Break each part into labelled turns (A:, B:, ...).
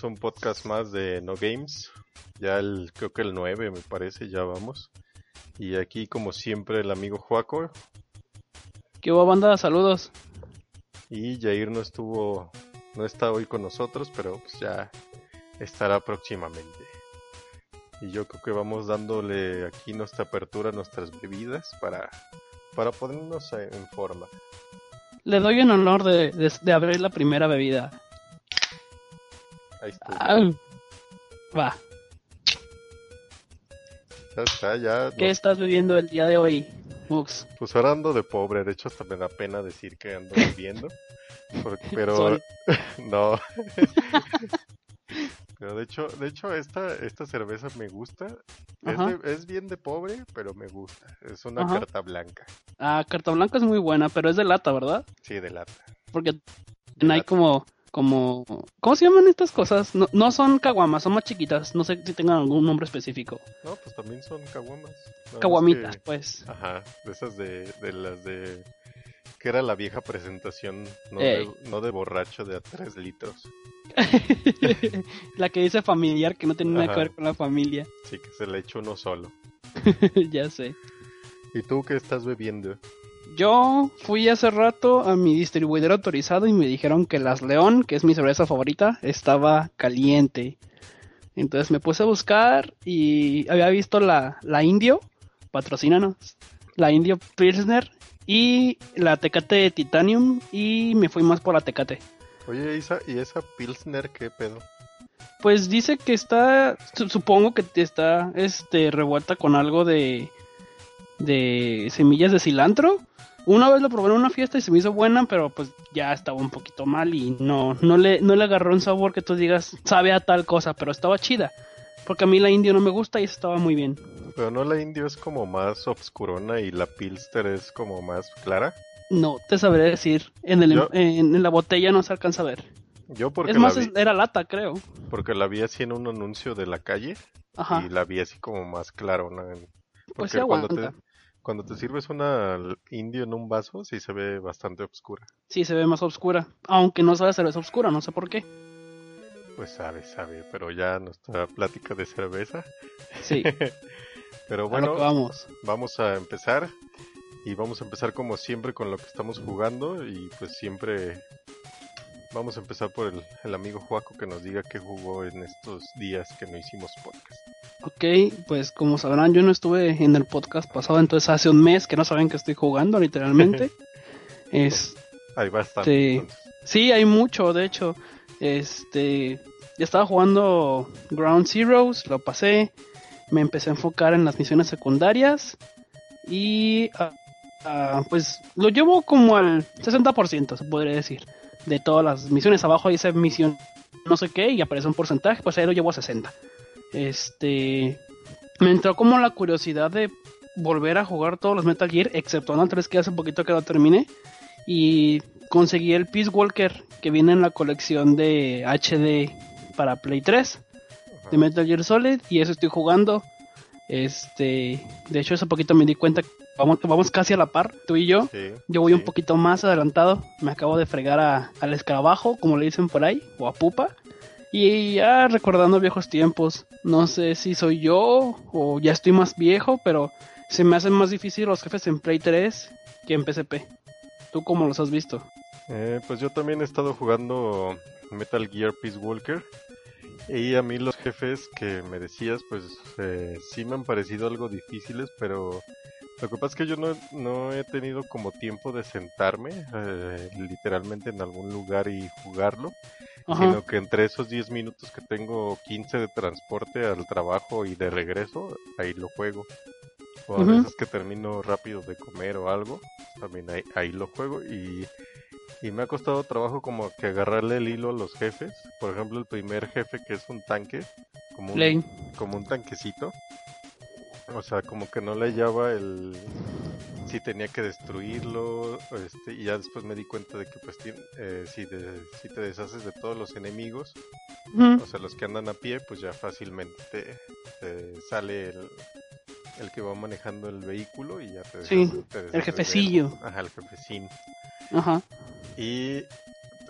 A: Bienvenidos a un podcast más de No Games. Ya el, creo que el 9 me parece, ya vamos. Y aquí como siempre el amigo Juaco
B: ¿Qué hubo, banda? Saludos.
A: y Jair no estuvo, no está hoy con nosotros, pero pues ya estará próximamente. Y yo creo que vamos dándole aquí nuestra apertura a nuestras bebidas para, para ponernos en forma.
B: Le doy el honor de, de- de abrir la primera bebida.
A: Ahí está.
B: Ah, va.
A: Ya está, ya.
B: ¿Qué
A: no-
B: estás bebiendo el día de hoy, Mux?
A: Pues ahora ando de pobre, de hecho hasta me da pena decir que ando viviendo. Porque- pero no. pero de hecho, de hecho esta, esta cerveza me gusta. Es, de- es bien de pobre, pero me gusta. Es una
B: Ajá.
A: carta blanca.
B: Ah, carta blanca es muy buena, pero es de lata, ¿verdad?
A: Sí, de lata.
B: Porque
A: De
B: hay
A: lata.
B: como, como, ¿cómo se llaman estas cosas? No, no son caguamas, son más chiquitas. No sé si tengan algún nombre específico.
A: No, pues también son caguamas.
B: Caguamitas,
A: que-
B: pues.
A: Ajá, de esas de, de las de... Que era la vieja presentación, no, de, no de borracho de a 3 litros.
B: la que dice familiar, que no tiene nada que ver con la familia.
A: Sí, que se le echó uno solo.
B: ya sé.
A: ¿Y tú qué estás bebiendo?
B: Yo fui hace rato a mi distribuidor autorizado y me dijeron que las León, que es mi cerveza favorita, estaba caliente. Entonces me puse a buscar y había visto la, la Indio, patrocínanos, la Indio Pilsner y la Tecate Titanium y me fui más por la Tecate.
A: Oye, Isa, ¿y esa Pilsner qué pedo?
B: Pues dice que está, su- supongo que está este revuelta con algo de de semillas de cilantro. Una vez lo probé en una fiesta y se me hizo buena, pero pues ya estaba un poquito mal y no no le no le agarró un sabor que tú digas sabe a tal cosa, pero estaba chida. Porque a mí la indio no me gusta y estaba muy bien.
A: Pero no la indio es como más obscurona y la Pilsner es como más clara.
B: No te sabré decir. En el
A: Yo-
B: en, en la botella no se alcanza a ver.
A: Yo porque
B: es más
A: la vi,
B: es- era lata, creo.
A: porque la vi así en un anuncio de la calle
B: Ajá.
A: y la vi así como más clarona.
B: Pues
A: Porque
B: sí
A: cuando te. Cuando te sirves una indio en un vaso sí se ve bastante oscura.
B: Sí se ve más oscura, aunque no sabe cerveza oscura, no sé por qué.
A: Pues sabe, sabe, pero ya nuestra plática de cerveza.
B: Sí.
A: Pero bueno,
B: vamos.
A: vamos a empezar y vamos a empezar como siempre con lo que estamos jugando y pues siempre vamos a empezar por el, el amigo Juaco que nos diga qué jugó en estos días que no hicimos podcast.
B: Ok, pues como sabrán, yo no estuve en el podcast pasado, entonces hace un mes que no saben que estoy jugando, literalmente. es,
A: Hay bastante. Entonces.
B: sí, hay mucho, de hecho. Este, ya estaba jugando Ground Zeroes, lo pasé, me empecé a enfocar en las misiones secundarias y ah, pues lo llevo como al 60%, se podría decir, de todas las misiones. Abajo dice misión no sé qué y aparece un porcentaje, pues ahí lo llevo a 60. Este, me entró como la curiosidad de volver a jugar todos los Metal Gear, excepto el 3 que hace poquito que lo terminé. Y conseguí el Peace Walker que viene en la colección de HD para Play 3
A: Ajá.
B: de Metal Gear Solid y eso estoy jugando. Este, de hecho hace poquito me di cuenta que vamos, vamos casi a la par, tú y yo.
A: Sí,
B: Yo voy
A: sí.
B: un poquito más adelantado. Me acabo de fregar a- al escarabajo, como le dicen por ahí, o a pupa. Y ya recordando viejos tiempos. No sé si soy yo o ya estoy más viejo, pero se me hacen más difícil los jefes en Play 3 que en PSP. ¿Tú cómo los has visto?
A: Eh, pues yo también he estado jugando Metal Gear Peace Walker. Y a mí los jefes que me decías, pues eh, sí me han parecido algo difíciles, pero lo que pasa es que yo no, no he tenido como tiempo de sentarme eh, literalmente en algún lugar y jugarlo,
B: Ajá.
A: sino que entre esos 10 minutos que tengo 15 de transporte al trabajo y de regreso, ahí lo juego. O a veces que termino rápido de comer o algo, también ahí, ahí lo juego y, y me ha costado trabajo como que agarrarle el hilo a los jefes. Por ejemplo, el primer jefe que es un tanque, como un, como un tanquecito. O sea, como que no le hallaba el si tenía que destruirlo, este, y ya después me di cuenta de que pues eh, si, de- si te deshaces de todos los enemigos, o sea, los que andan a pie, pues ya fácilmente te, te sale el, el que va manejando el vehículo y ya te,
B: Sí,
A: deshaces- te deshaces de
B: el jefecillo.
A: Ajá, el jefecín.
B: Ajá.
A: Y,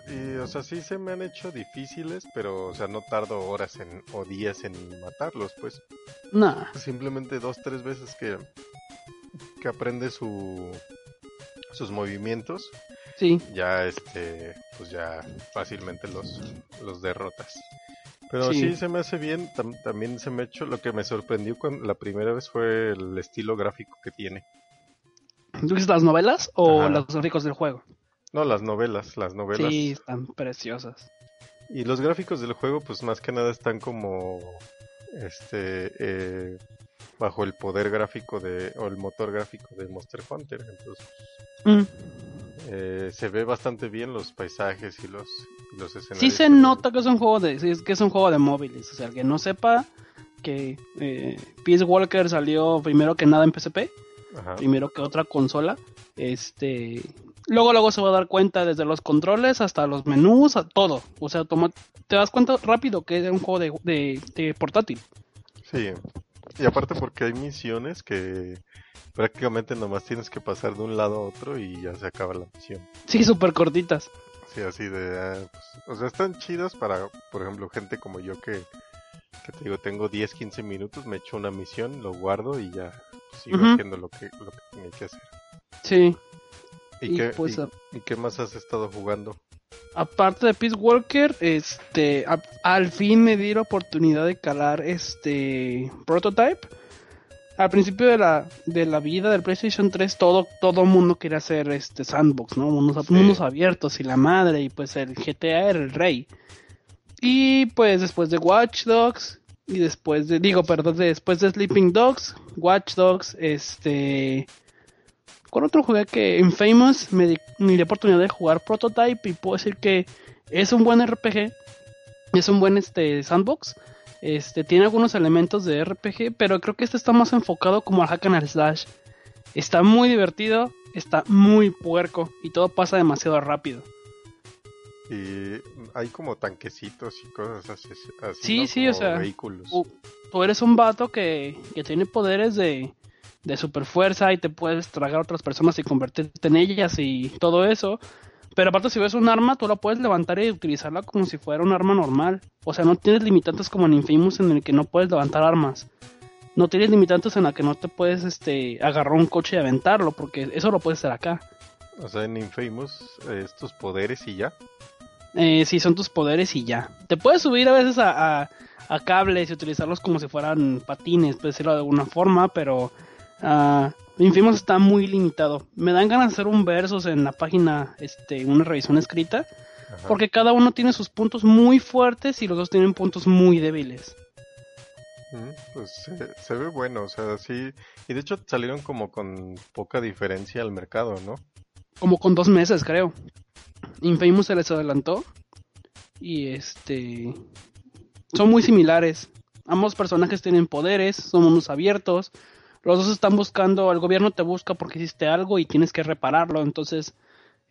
A: y, o sea, sí se me han hecho difíciles, pero, o sea, no tardo horas en, o días en matarlos, pues
B: Nah.
A: simplemente dos, tres veces que, que aprende su, sus movimientos,
B: Sí.
A: ya, este, pues ya fácilmente los, los derrotas. Pero
B: Sí.
A: sí. se me hace bien, tam- también se me ha hecho, lo que me sorprendió cuando la primera vez fue el estilo gráfico que tiene.
B: ¿Tú dices las novelas o
A: Ajá.
B: los gráficos del juego?
A: No, las novelas, las novelas.
B: Sí, están preciosas.
A: Y los gráficos del juego, pues más que nada están como este eh, bajo el poder gráfico de o el motor gráfico de Monster Hunter. Entonces
B: Mm.
A: eh, se ve bastante bien los paisajes y los, y los escenarios.
B: Sí se nota que es un juego de sí, es que es un juego de móviles, o sea, el que no sepa que eh, Peace Walker salió primero que nada en PSP,
A: Ajá.
B: primero que otra consola, este luego luego se va a dar cuenta desde los controles hasta los menús, a todo, o sea, toma- te das cuenta rápido que es un juego de, de, de portátil.
A: Sí. Y aparte porque hay misiones que prácticamente nomás tienes que pasar de un lado a otro y ya se acaba la misión.
B: Sí, súper cortitas.
A: Sí, así de... ah, pues, o sea, están chidas para, por ejemplo, gente como yo que, que te digo, tengo 10, 15 minutos, me echo una misión, lo guardo y ya sigo haciendo lo que, lo que tenía que hacer.
B: Sí.
A: ¿Y,
B: Y
A: qué,
B: pues,
A: y-
B: a-
A: y qué más has estado jugando?
B: Aparte de Peace Walker, este, a- al fin me di la oportunidad de calar este Prototype. Al principio de la, de la vida del PlayStation 3, todo, todo mundo quería hacer este sandbox, ¿no? Mundos,
A: Sí.
B: mundos abiertos y la madre, y pues el GTA era el rey. Y pues después de Watch Dogs, y después de, digo, perdón, de- después de Sleeping Dogs, Watch Dogs, este, con otro jugué que Infamous me di, me di la oportunidad de jugar Prototype y puedo decir que es un buen RPG, es un buen este sandbox, este tiene algunos elementos de RPG, pero creo que este está más enfocado como al hack and slash. Está muy divertido, está muy puerco y todo pasa demasiado rápido.
A: Y hay como tanquecitos y cosas así. así,
B: Sí,
A: ¿no?
B: sí, o sea,
A: Vehículos.
B: Tú, tú eres un vato que, que tiene poderes de, de super fuerza y te puedes tragar a otras personas y convertirte en ellas y todo eso. Pero aparte si ves un arma, tú la puedes levantar y utilizarla como si fuera un arma normal. O sea, no tienes limitantes como en Infamous en el que no puedes levantar armas. No tienes limitantes en la que no te puedes este agarrar un coche y aventarlo, porque eso lo puedes hacer acá.
A: O sea, en Infamous, eh, estos poderes y ya.
B: Eh, sí, son tus poderes y ya. Te puedes subir a veces a, a- a cables y utilizarlos como si fueran patines, por decirlo de alguna forma, pero ah, Infamous está muy limitado. Me dan ganas de hacer un versus en la página, este, una revisión escrita,
A: Ajá.
B: porque cada uno tiene sus puntos muy fuertes y los dos tienen puntos muy débiles.
A: Mm, Pues se, se ve bueno, o sea, sí. Y de hecho salieron como con poca diferencia al mercado, ¿no?
B: Como con dos meses, creo. Infamous se les adelantó. Y este. Son muy similares. Ambos personajes tienen poderes, son mundos abiertos. Los dos están buscando, el gobierno te busca porque hiciste algo y tienes que repararlo. Entonces,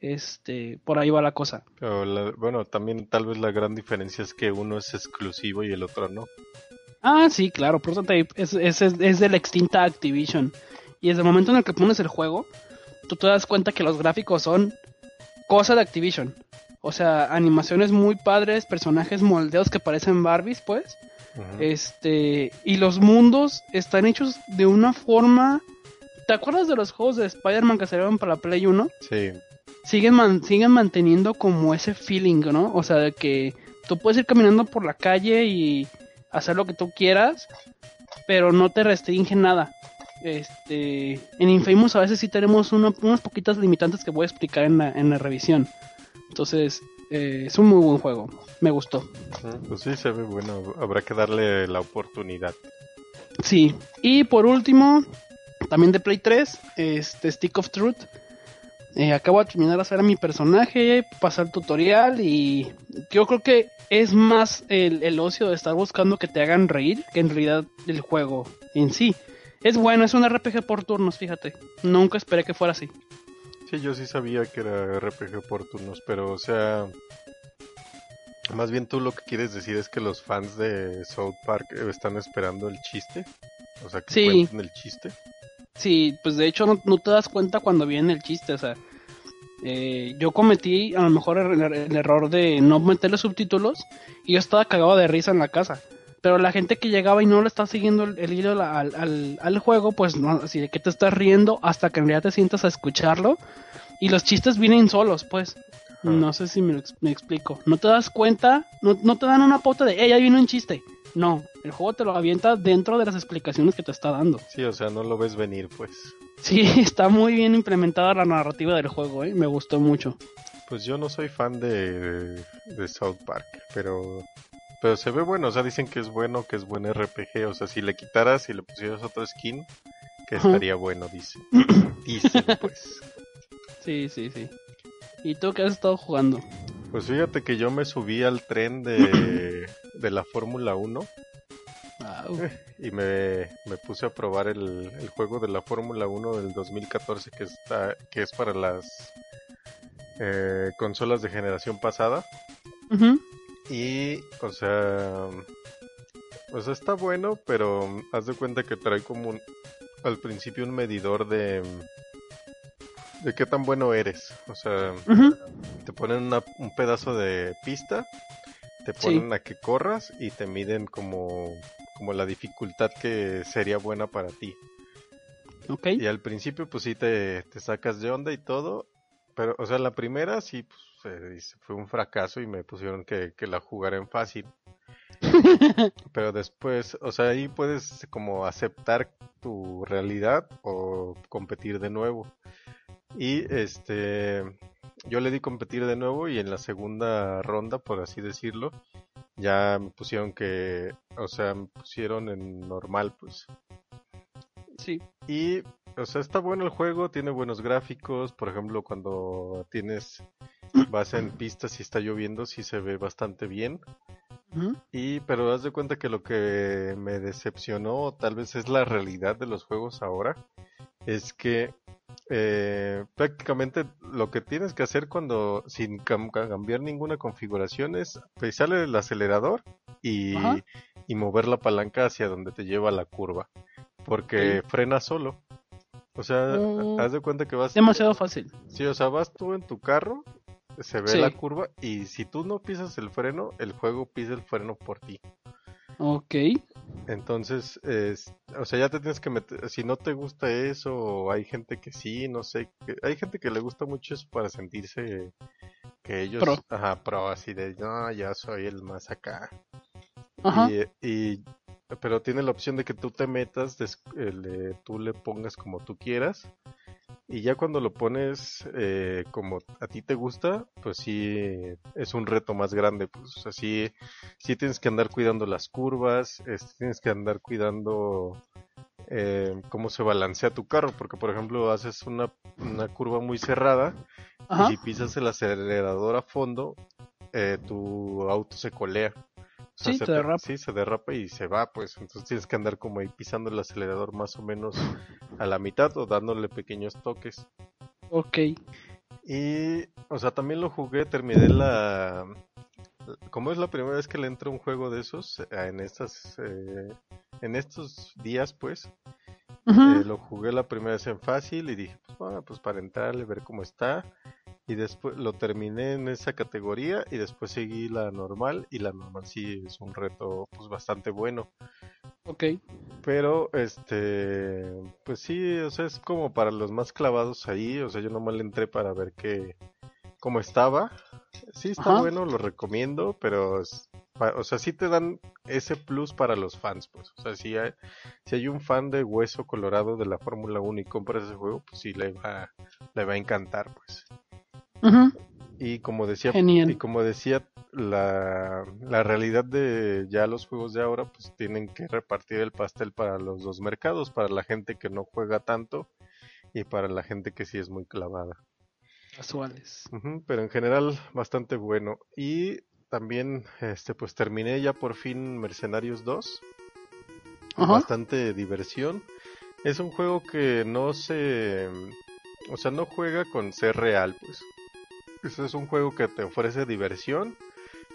B: este, por ahí va la cosa.
A: Pero la- bueno, también tal vez la gran diferencia es que uno es exclusivo y el otro no.
B: Ah, sí, claro, Prototype es, es, es, es de la extinta Activision. Y desde el momento en el que pones el juego, tú te das cuenta que los gráficos son cosa de Activision. O sea, animaciones muy padres, personajes moldeados que parecen Barbies, pues. Este, y los mundos están hechos de una forma. ¿Te acuerdas de los juegos de Spider-Man que salieron para la Play 1?
A: Sí,
B: siguen, siguen manteniendo como ese feeling, ¿no? O sea, de que tú puedes ir caminando por la calle y hacer lo que tú quieras, pero no te restringe nada. Este, en Infamous a veces sí tenemos unas poquitas limitantes que voy a explicar en la, en la revisión. Entonces, eh, es un muy buen juego. Me gustó.
A: Pues sí, se ve bueno. Habrá que darle la oportunidad.
B: Sí. Y por último, también de Play 3, este Stick of Truth. Eh, acabo de terminar de hacer a mi personaje, pasar el tutorial y yo creo que es más el, el, ocio de estar buscando que te hagan reír que en realidad el juego en sí. Es bueno, es un RPG por turnos, fíjate. Nunca esperé que fuera así.
A: Sí, yo sí sabía que era RPG por turnos, pero o sea... Más bien tú lo que quieres decir es que los fans de South Park están esperando el chiste. O sea, que
B: sí.
A: cuenten el chiste.
B: Sí, pues de hecho no, no, te das cuenta cuando viene el chiste, o sea, eh, yo cometí a lo mejor el, el, error de no meterle subtítulos y yo estaba cagado de risa en la casa. Pero la gente que llegaba y no le está siguiendo el, el hilo al, al, al, juego, pues no, así de que te estás riendo hasta que en realidad te sientas a escucharlo. Y los chistes vienen solos, pues. No sé si me, me explico. No te das cuenta, no, no te dan una pauta de, hey, ahí viene un chiste. No, el juego te lo avienta dentro de las explicaciones que te está dando.
A: Sí, o sea, no lo ves venir, pues.
B: Sí, está muy bien implementada la narrativa del juego, ¿eh? me gustó mucho.
A: Pues yo no soy fan de, de South Park, pero pero se ve bueno, o sea, dicen que es bueno, que es buen RPG, o sea, si le quitaras y le pusieras otro skin, que estaría bueno, dice. Dicen, pues.
B: Sí, sí, sí. ¿Y tú qué has estado jugando?
A: Pues fíjate que yo me subí al tren de, de la Fórmula 1
B: wow.
A: y me, me, puse a probar el, el juego de la Fórmula 1 del 2014 que, está, que es para las eh, consolas de generación pasada.
B: Uh -huh.
A: Y, o sea, o sea, está bueno, pero haz de cuenta que trae como un, al principio un medidor de de qué tan bueno eres. O sea,
B: uh -huh.
A: te ponen una, un pedazo de pista, te ponen sí. a que corras y te miden como, como la dificultad que sería buena para ti.
B: Okay.
A: Y al principio pues sí te, te sacas de onda y todo, pero, o sea, la primera sí pues, fue un fracaso y me pusieron que, que la jugara en fácil. Pero después, o sea, ahí puedes como aceptar tu realidad o competir de nuevo. Y este, yo le di competir de nuevo y en la segunda ronda, por así decirlo, ya me pusieron que, o sea, me pusieron en normal, pues.
B: Sí.
A: Y, o sea, está bueno el juego, tiene buenos gráficos, por ejemplo, cuando tienes vas en pistas y está lloviendo, sí se ve bastante bien. Y, pero haz de cuenta que lo que me decepcionó, tal vez es la realidad de los juegos ahora, es que eh, prácticamente lo que tienes que hacer cuando, sin cam cambiar ninguna configuración, es pisarle el acelerador y, y, mover la palanca hacia donde te lleva la curva, porque sí. frena solo. O sea, uh, haz de cuenta que vas...
B: Demasiado fácil.
A: Sí, o sea, vas tú en tu carro se ve sí. la curva y si tú no pisas el freno, el juego pisa el freno por ti.
B: Ok.
A: Entonces, es, o sea, ya te tienes que meter, si no te gusta eso, hay gente que sí, no sé, que, hay gente que le gusta mucho eso para sentirse que ellos,
B: pro.
A: ajá, pro, así de, no, ya soy el más acá.
B: Ajá.
A: Y, y, pero tiene la opción de que tú te metas, des, le, tú le pongas como tú quieras y ya cuando lo pones eh, como a ti te gusta, pues sí es un reto más grande. Pues así sí tienes que andar cuidando las curvas, este, tienes que andar cuidando eh, cómo se balancea tu carro, porque por ejemplo haces una, una curva muy cerrada
B: Ajá.
A: y si pisas el acelerador a fondo, eh, tu auto se colea.
B: Sea,
A: sí,
B: se, te derrapa.
A: sí, se derrapa y se va, pues. Entonces tienes que andar como ahí pisando el acelerador más o menos a la mitad o dándole pequeños toques.
B: Ok.
A: Y, o sea, también lo jugué, terminé la... Como es la primera vez que le entro a un juego de esos, en estas... Eh, en estos días, pues,
B: uh -huh.
A: eh, lo jugué la primera vez en fácil y dije, pues, bueno, pues para entrarle, ver cómo está y después lo terminé en esa categoría y después seguí la normal y la normal sí es un reto pues bastante bueno
B: Ok.
A: Pero, este, pues sí, o sea, es como para los más clavados ahí, o sea, yo nomás le entré para ver qué, cómo estaba. Sí, está
B: Ajá.
A: bueno, lo recomiendo, pero, es- o sea, sí te dan ese plus para los fans, pues. O sea, si hay, si hay un fan de Hueso Colorado de la Fórmula 1 y compra ese juego, pues sí le va, le va a encantar, pues. Y como decía,
B: Genial.
A: y como decía, la, la realidad de ya los juegos de ahora, pues tienen que repartir el pastel para los dos mercados, para la gente que no juega tanto y para la gente que sí es muy clavada.
B: Casuales.
A: Pero en general bastante bueno. Y también, este, pues terminé ya por fin Mercenarios 2.
B: Ajá.
A: Bastante diversión. Es un juego que no se, o sea, no juega con ser real, pues. Ese es un juego que te ofrece diversión.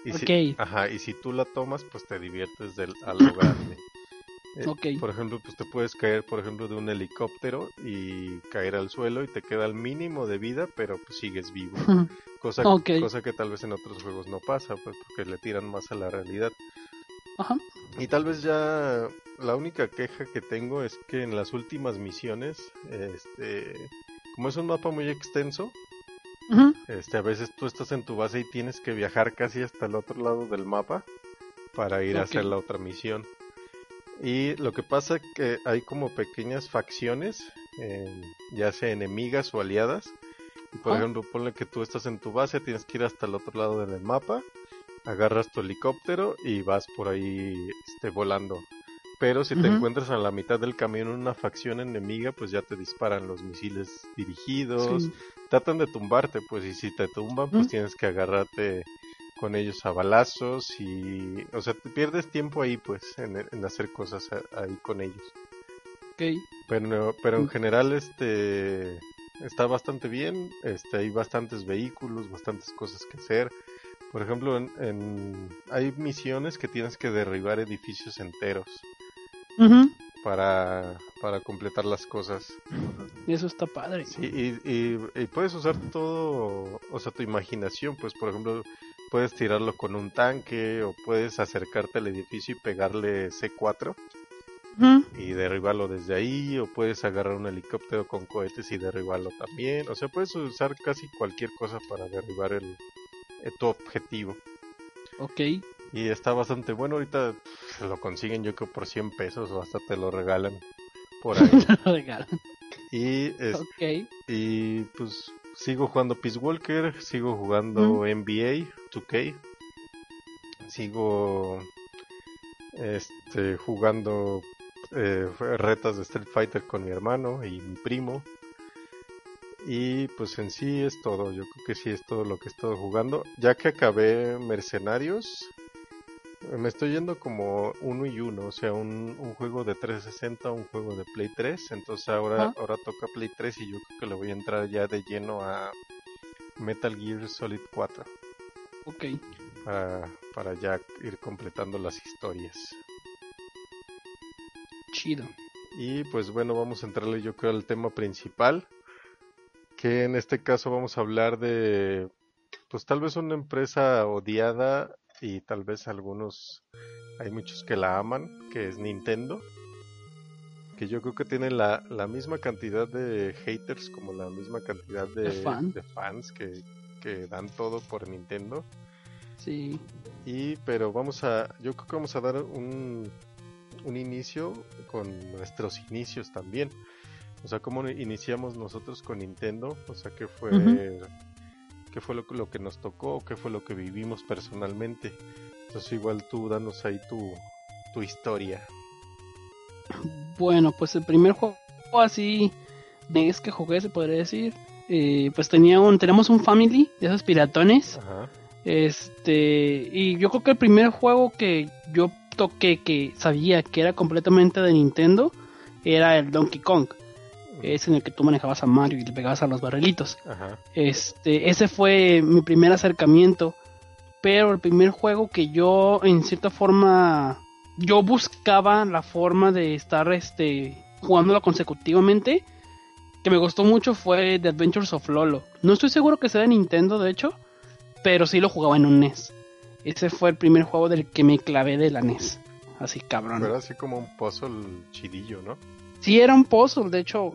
A: Y si, ajá, y si tú la tomas, pues te diviertes del, a lo grande. Eh,
B: Ok.
A: Por ejemplo, pues te puedes caer, por ejemplo, de un helicóptero y caer al suelo y te queda el mínimo de vida, pero pues sigues vivo. Cosa, cosa que tal vez en otros juegos no pasa, pues porque le tiran más a la realidad.
B: Ajá.
A: Y tal vez ya la única queja que tengo es que en las últimas misiones, este, como es un mapa muy extenso, Este, a veces tú estás en tu base y tienes que viajar casi hasta el otro lado del mapa para ir a hacer la otra misión. Y lo que pasa es que hay como pequeñas facciones, eh, ya sea enemigas o aliadas. Y por
B: Ajá.
A: ejemplo, ponle que tú estás en tu base, tienes que ir hasta el otro lado del mapa, agarras tu helicóptero y vas por ahí este, volando. Pero si te encuentras a la mitad del camino en una facción enemiga, pues ya te disparan los misiles dirigidos,
B: Sí.
A: Tratan de tumbarte, pues, y si te tumban, pues tienes que agarrarte con ellos a balazos y, o sea, te pierdes tiempo ahí, pues, en, en hacer cosas a- ahí con ellos.
B: Ok.
A: Pero, pero en general, este, está bastante bien, este, hay bastantes vehículos, bastantes cosas que hacer. Por ejemplo, en, en- hay misiones que tienes que derribar edificios enteros
B: Ujú.
A: para, para completar las cosas.
B: Eso está padre.
A: Sí, y, y- y puedes usar todo, o sea, tu imaginación, pues por ejemplo, puedes tirarlo con un tanque o puedes acercarte al edificio y pegarle C4
B: Ujú.
A: y derribarlo desde ahí, o puedes agarrar un helicóptero con cohetes y derribarlo también, o sea, puedes usar casi cualquier cosa para derribar el, eh, tu objetivo.
B: Ok.
A: Y está bastante bueno, ahorita lo consiguen yo creo por 100 pesos o hasta te lo regalan por ahí. Y es-. Y pues sigo jugando Peace Walker, sigo jugando NBA 2K, sigo este jugando eh, retas de Street Fighter con mi hermano y mi primo. Y pues en sí es todo, yo creo que sí es todo lo que he estado jugando. Ya que acabé Mercenarios, me estoy yendo como uno y uno, o sea, un, un juego de 360, un juego de Play 3, entonces ahora, ahora toca Play 3 y yo creo que le voy a entrar ya de lleno a Metal Gear Solid 4
B: Ok.
A: para, para ya ir completando las historias.
B: Chido.
A: Y pues bueno, vamos a entrarle yo creo al tema principal, que en este caso vamos a hablar de, pues tal vez una empresa odiada y tal vez algunos, hay muchos que la aman, que es Nintendo, que yo creo que tiene la, la misma cantidad de haters como la misma cantidad de,
B: De fan.
A: de fans que, que dan todo por Nintendo.
B: Sí.
A: Y pero vamos a, yo creo que vamos a dar un, un inicio con nuestros inicios también. O sea, cómo iniciamos nosotros con Nintendo, o sea, qué fue. Qué fue lo, que- lo que nos tocó, qué fue lo que vivimos personalmente. Entonces igual tú danos ahí tu, tu historia.
B: Bueno, pues el primer juego así de es que jugué, se podría decir. eh, pues tenía un, tenemos un family de esos piratones.
A: Ajá.
B: Este, y yo creo que el primer juego que yo toqué que sabía que era completamente de Nintendo era el Donkey Kong. Es en el que tú manejabas a Mario y le pegabas a los barrilitos.
A: Ajá.
B: Este, ese fue mi primer acercamiento. Pero el primer juego que yo, en cierta forma, yo buscaba la forma de estar este, jugándolo consecutivamente. Que me gustó mucho fue The Adventures of Lolo. No estoy seguro que sea de Nintendo, de hecho. Pero sí lo jugaba en un NES. Ese fue el primer juego del que me clavé de la NES. así cabrón.
A: Era así como un puzzle chidillo, ¿no?
B: Sí, era un puzzle, de hecho,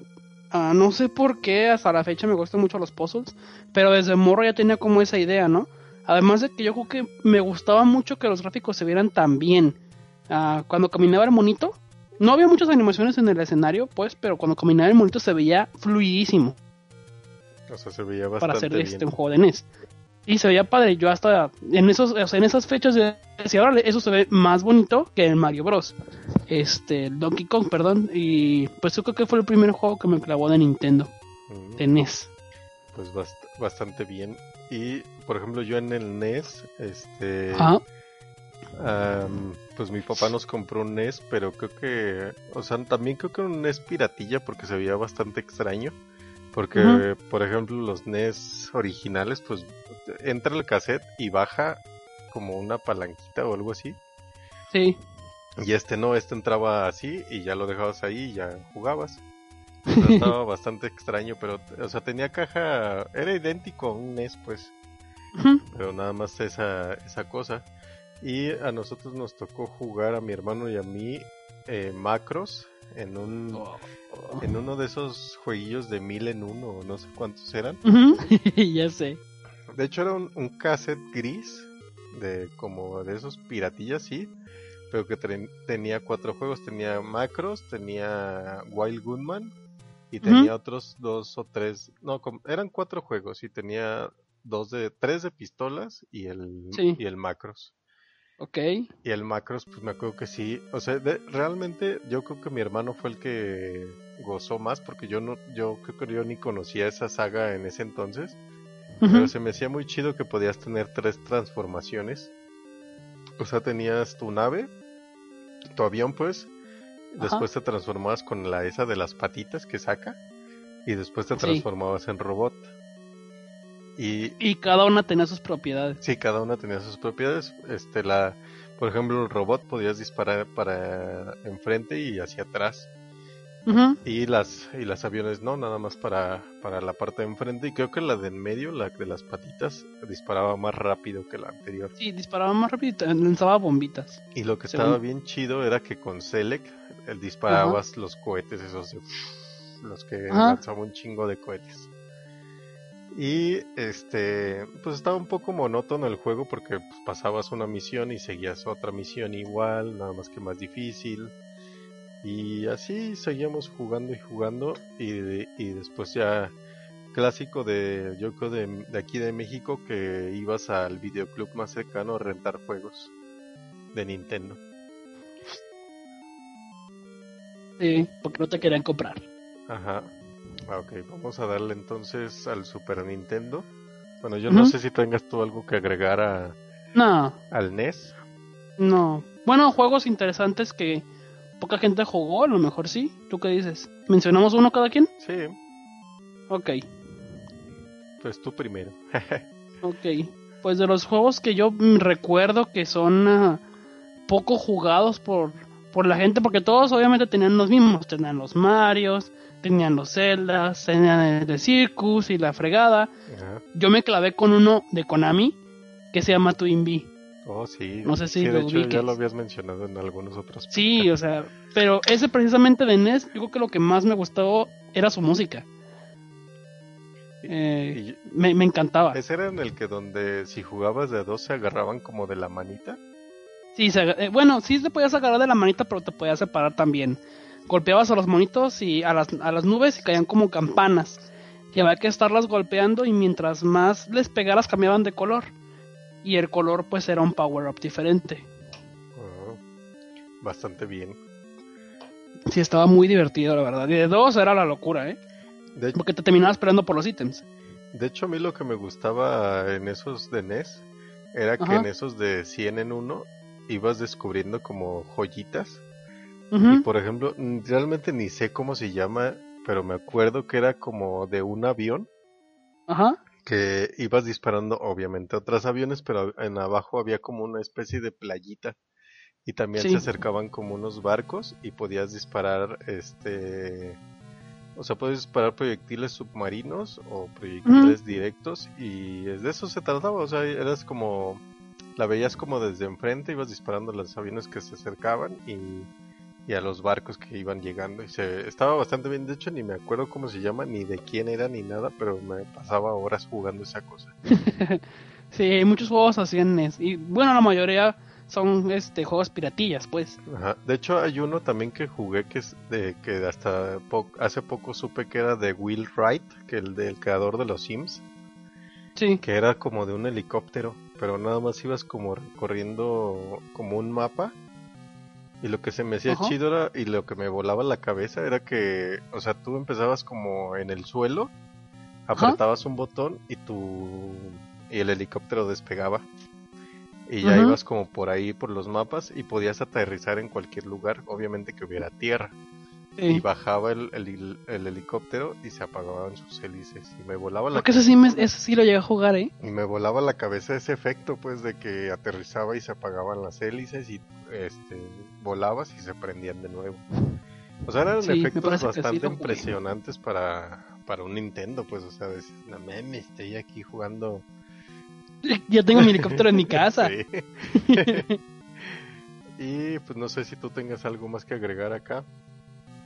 B: ah, no sé por qué hasta la fecha me gustan mucho los puzzles, pero desde morro ya tenía como esa idea, ¿no? Además de que yo creo que me gustaba mucho que los gráficos se vieran tan bien. Ah, cuando caminaba el monito, no había muchas animaciones en el escenario, pues, pero cuando caminaba el monito se veía fluidísimo.
A: O sea, se veía bastante
B: para hacer
A: bien.
B: este un juego de NES. Y se veía padre. Yo hasta en esos, o sea, en esas fechas de decía, órale, eso se ve más bonito que el Mario Bros. Este, el Donkey Kong, perdón. Y pues yo creo que fue el primer juego que me clavó de Nintendo,
A: Mm,
B: de NES.
A: Pues bast- bastante bien. Y, por ejemplo, yo en el NES, este...
B: Ajá.
A: am, pues mi papá nos compró un NES, pero creo que... O sea, también creo que un NES piratilla porque se veía bastante extraño. Porque, por ejemplo, los NES originales, pues entra el cassette y baja como una palanquita o algo así.
B: Sí.
A: Y este no, este entraba así y ya lo dejabas ahí y ya jugabas. Sea, estaba bastante extraño, pero, o sea, tenía caja, era idéntico a un NES, pues, pero nada más esa, esa cosa. Y a nosotros nos tocó jugar a mi hermano y a mí eh, macros en un, en uno de esos jueguillos de mil en uno, o no sé cuántos eran.
B: Ya sé.
A: De hecho era un, un cassette gris, de como de esos piratillas, sí, pero que ten- tenía cuatro juegos, tenía Macros, tenía Wild Gunman y tenía otros dos o tres, no, eran cuatro juegos y tenía dos de, tres de pistolas y el,
B: Sí.
A: y el Macros.
B: Ok.
A: Y el Macros, pues me acuerdo que sí, o sea, de- realmente yo creo que mi hermano fue el que gozó más porque yo no, yo creo que yo ni conocía esa saga en ese entonces. Pero se me hacía muy chido que podías tener tres transformaciones. O sea, tenías tu nave, tu avión pues,
B: Ajá.
A: después te transformabas con la esa de las patitas que saca y después te
B: Sí.
A: transformabas en robot. Y
B: Y cada una tenía sus propiedades.
A: sí, cada una tenía sus propiedades. Este la por ejemplo, el robot podías disparar para enfrente y hacia atrás. Y las y las aviones no, nada más para, para la parte de enfrente. Y creo que la de en medio, la de las patitas, disparaba más rápido que la anterior.
B: Sí, disparaba más rápido y lanzaba bombitas.
A: Y lo que
B: Según-
A: estaba bien chido era que con Select el disparabas los cohetes esos de- los que
B: Ajá.
A: lanzaban un chingo de cohetes. Y este, pues estaba un poco monótono el juego porque pues, pasabas una misión y seguías otra misión igual, nada más que más difícil. Y así seguíamos jugando y jugando y, y después ya clásico de yo creo de, de aquí de México que ibas al videoclub más cercano a rentar juegos de Nintendo.
B: Sí, porque no te querían comprar.
A: Ajá. Ah, ok, vamos a darle entonces al Super Nintendo. Bueno, yo no sé si tengas tú algo que agregar a,
B: No,
A: al NES.
B: no. Bueno, juegos interesantes que poca gente jugó, a lo mejor sí. ¿Tú qué dices? ¿Mencionamos uno cada quien?
A: Sí,
B: Ok,
A: pues tú primero.
B: ok. Pues de los juegos que yo recuerdo que son ah, poco jugados por, por la gente, porque todos obviamente tenían los mismos. Tenían los Marios, tenían los Zeldas, tenían el de Circus y la fregada. Yo me clavé con uno de Konami que se llama Twin Bee.
A: Oh, sí.
B: No sé si
A: de
B: lo
A: hecho ya lo habías mencionado en algunos otros.
B: Sí, o sea, pero ese precisamente de NES, yo creo que lo que más me gustó era su música. Eh,
A: Y
B: me, me encantaba.
A: ese era en el que donde si jugabas de dos se agarraban como de la manita.
B: Sí, se eh, bueno, sí te podías agarrar de la manita, pero te podías separar también. Golpeabas a los monitos y a las, a las nubes y caían como campanas. Y había que estarlas golpeando y mientras más les pegaras cambiaban de color. Y el color pues era un power-up diferente.
A: Oh, bastante bien.
B: Sí, estaba muy divertido, la verdad. Y de dos era la locura, ¿eh?
A: De,
B: Porque te terminabas esperando por los ítems.
A: de hecho, a mí lo que me gustaba en esos de NES era que en esos de 100 en uno ibas descubriendo como joyitas. Y por ejemplo, realmente ni sé cómo se llama, pero me acuerdo que era como de un avión
B: Ajá.
A: Que ibas disparando obviamente otros aviones, pero en abajo había como una especie de playita. Y también
B: Sí.
A: se acercaban como unos barcos y podías disparar este o sea, puedes disparar proyectiles submarinos o proyectiles directos y de eso se trataba, o sea, eras como la veías como desde enfrente, ibas disparando a los aviones que se acercaban y, y a los barcos que iban llegando. Y se, estaba bastante bien, de hecho ni me acuerdo cómo se llama, ni de quién era, ni nada, pero me pasaba horas jugando esa cosa.
B: sí, hay muchos juegos así en NES. Y bueno, la mayoría son este juegos piratillas, pues.
A: Ajá. De hecho, hay uno también que jugué que es de que hasta po hace poco supe que era de Will Wright, que el del creador de los Sims.
B: Sí.
A: Que era como de un helicóptero, pero nada más ibas como recorriendo como un mapa. Y lo que se me hacía
B: Ajá.
A: chido era, y lo que me volaba la cabeza era que, o sea, tú empezabas como en el suelo,
B: Ajá.
A: apretabas un botón y tu y el helicóptero despegaba. Y ya ibas como por ahí por los mapas y podías aterrizar en cualquier lugar, obviamente que hubiera tierra. Y bajaba el, el- el helicóptero y se apagaban sus hélices. Y me volaba la
B: Creo que ese sí, me, ese sí lo llegué a jugar, ¿eh?
A: y me volaba la cabeza ese efecto, pues, de que aterrizaba y se apagaban las hélices y este volabas y se prendían de nuevo. O sea, eran
B: Sí, me
A: efectos
B: sí
A: bastante impresionantes para, para un Nintendo, pues, o sea, decir, no mames, estoy aquí jugando.
B: Ya tengo mi helicóptero en mi casa.
A: Y pues no sé si tú tengas algo más que agregar acá.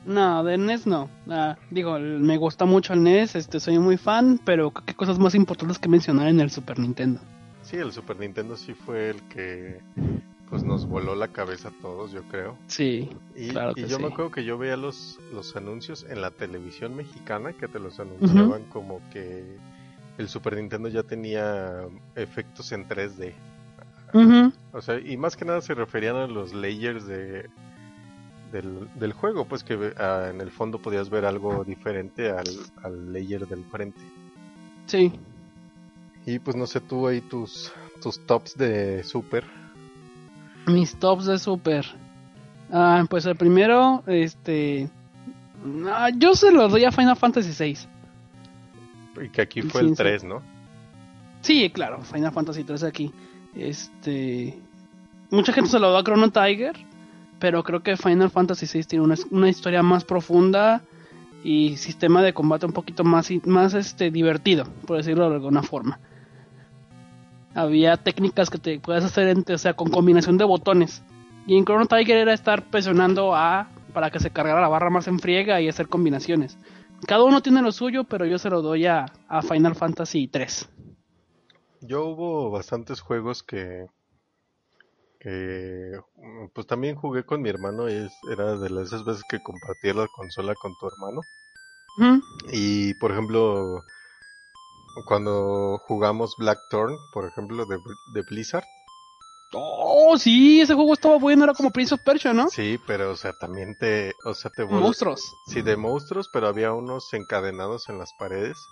B: No, de NES no. Ah, digo, me gusta mucho el NES, este, soy muy fan, pero hay cosas más importantes que mencionar en el Super Nintendo.
A: Sí, el Super Nintendo sí fue el que pues nos voló la cabeza a todos, yo creo.
B: Sí,
A: Y,
B: Claro
A: y
B: que
A: yo me acuerdo que yo veía los, los anuncios en la televisión mexicana que te los anunciaban como que el Super Nintendo ya tenía efectos en 3D.
B: Ujú,
A: O sea, y más que nada se referían a los layers de del, del juego, pues que ah, en el fondo podías ver algo diferente al, al layer del frente.
B: sí.
A: Y pues no sé tú ahí tus, tus tops de Super.
B: Mis tops de Super. Ah, pues el primero, este. ah, yo se lo doy a Final Fantasy VI.
A: Y que aquí fue
B: Sí,
A: el
B: sí.
A: 3, ¿no?
B: Sí, claro, Final Fantasy 3 aquí. Este. Mucha gente se lo da a Chrono Tiger, pero creo que Final Fantasy VI tiene una, historia más profunda y sistema de combate un poquito más, más este, divertido, por decirlo de alguna forma. Había técnicas que te puedes hacer o sea, con combinación de botones. Y en Chrono Tiger era estar presionando A para que se cargara la barra más en friega y hacer combinaciones. Cada uno tiene lo suyo, pero yo se lo doy a, a Final Fantasy 3.
A: Yo hubo bastantes juegos que, que mm, pues también jugué con mi hermano y es, era de las esas veces que compartía la consola con tu hermano. Y por ejemplo, cuando jugamos Blackthorn, por ejemplo, de, de Blizzard,
B: Oh, sí, ese juego estaba bueno, era como Prince of Persia, ¿no?
A: sí, pero o sea, también te, o sea, te
B: Monstruos.
A: Sí, de monstruos, pero había unos encadenados en las paredes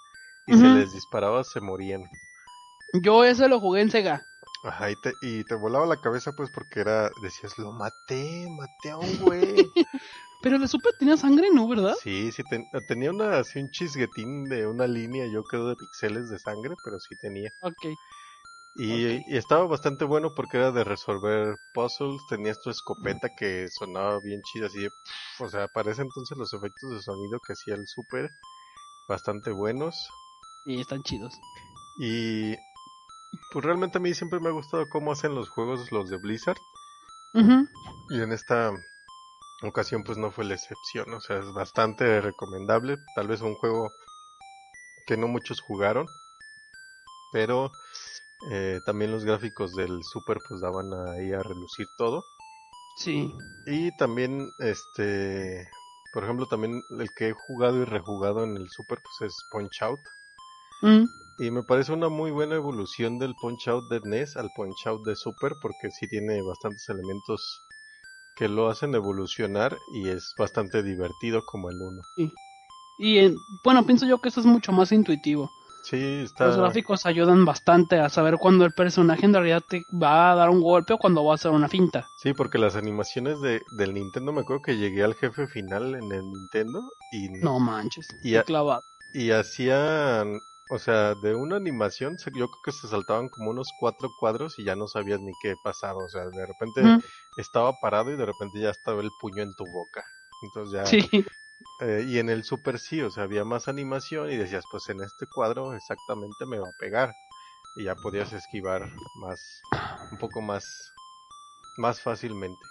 A: y
B: Ujú.
A: se les disparaba, se morían.
B: Yo ese lo jugué en Sega.
A: Ajá, y te, y te volaba la cabeza pues porque era, decías, lo maté, maté a un güey.
B: Pero el de Super tenía sangre, ¿no? ¿Verdad?
A: sí, sí, ten- tenía una, así un chisguetín de una línea, yo creo, de pixeles de sangre, pero sí tenía.
B: Ok.
A: Y,
B: Ok.
A: y estaba bastante bueno porque era de resolver puzzles, tenías tu escopeta que sonaba bien chida, así de, o sea, para ese entonces los efectos de sonido que hacía el Super, bastante buenos.
B: Y están chidos.
A: Y pues realmente a mí siempre me ha gustado cómo hacen los juegos los de Blizzard. Y en esta ocasión pues no fue la excepción. O sea, es bastante recomendable. Tal vez un juego que no muchos jugaron. Pero eh, también los gráficos del Super pues daban ahí a relucir todo.
B: Sí.
A: Y también, este, por ejemplo, también el que he jugado y rejugado en el Super pues es Punch Out.
B: Mm.
A: Y me parece una muy buena evolución del Punch Out de NES al Punch Out de Super porque sí tiene bastantes elementos que lo hacen evolucionar y es bastante divertido como el 1.
B: Y en- bueno, pienso yo que eso es mucho más intuitivo.
A: Sí, está...
B: Los gráficos ayudan bastante a saber cuándo el personaje en realidad te va a dar un golpe o cuando va a hacer una finta.
A: Sí, porque las animaciones de, del Nintendo, me acuerdo que llegué al jefe final en el Nintendo y,
B: No manches.
A: Y a-
B: clavado.
A: y hacían, o sea, de una animación, se- yo creo que se saltaban como unos cuatro cuadros y ya no sabías ni qué pasaba, o sea, de repente estaba parado y de repente ya estaba el puño en tu boca. Entonces ya...
B: Sí.
A: Eh, y en el Super sí, o sea, había más animación y decías, pues en este cuadro exactamente me va a pegar. y ya podías esquivar más, un poco más, más fácilmente.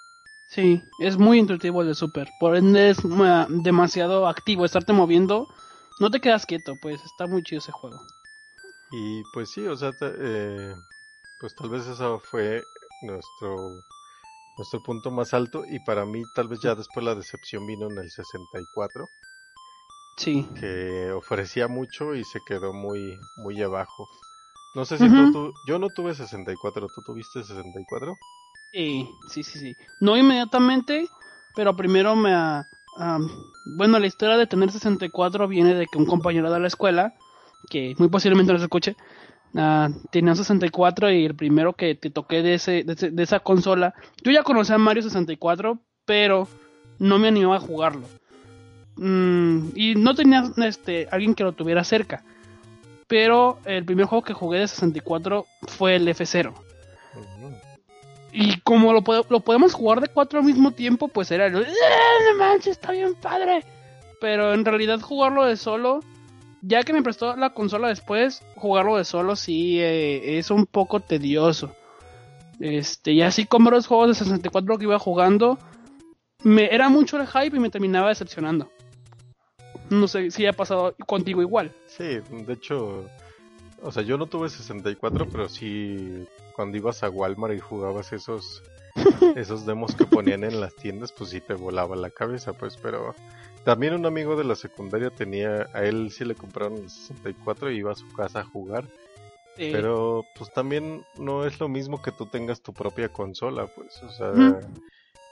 B: Sí, es muy intuitivo el de Super. Por ende es ma- demasiado activo. Estarte moviendo, no te quedas quieto, pues está muy chido ese juego.
A: Y pues sí, o sea, eh, pues tal vez eso fue nuestro nuestro punto más alto y para mí tal vez ya después la decepción vino en el 64
B: Sí.
A: que ofrecía mucho y se quedó muy muy abajo. No sé si tú, tú- yo no tuve 64, ¿tú tuviste 64?
B: Sí, sí, sí, sí. No inmediatamente, pero primero me... am, bueno, la historia de tener 64 viene de que un compañero de la escuela, que muy posiblemente nos escuche, ah, tenía un 64 y el primero que te toqué de, ese, de, esa consola, yo ya conocía a Mario 64, pero no me animaba a jugarlo. Mm, y no tenía este, alguien que lo tuviera cerca. Pero el primer juego que jugué de 64 fue el F0.
A: Ujú.
B: Y como lo, pode- lo podemos jugar de cuatro al mismo tiempo, pues era el... ¡Ah, no manches, está bien padre! Pero en realidad jugarlo de solo, ya que me prestó la consola después, jugarlo de solo sí eh, es un poco tedioso. Este, y así como los juegos de 64 que iba jugando, me, era mucho el hype y me terminaba decepcionando. No sé si ha pasado contigo igual.
A: Sí, de hecho, o sea, yo no tuve 64, pero sí cuando ibas a Walmart y jugabas esos esos demos que ponían en las tiendas, pues sí te volaba la cabeza, pues, pero también un amigo de la secundaria tenía, a él sí le compraron el 64 y iba a su casa a jugar,
B: Eh,
A: pero pues también no es lo mismo que tú tengas tu propia consola, pues, o sea,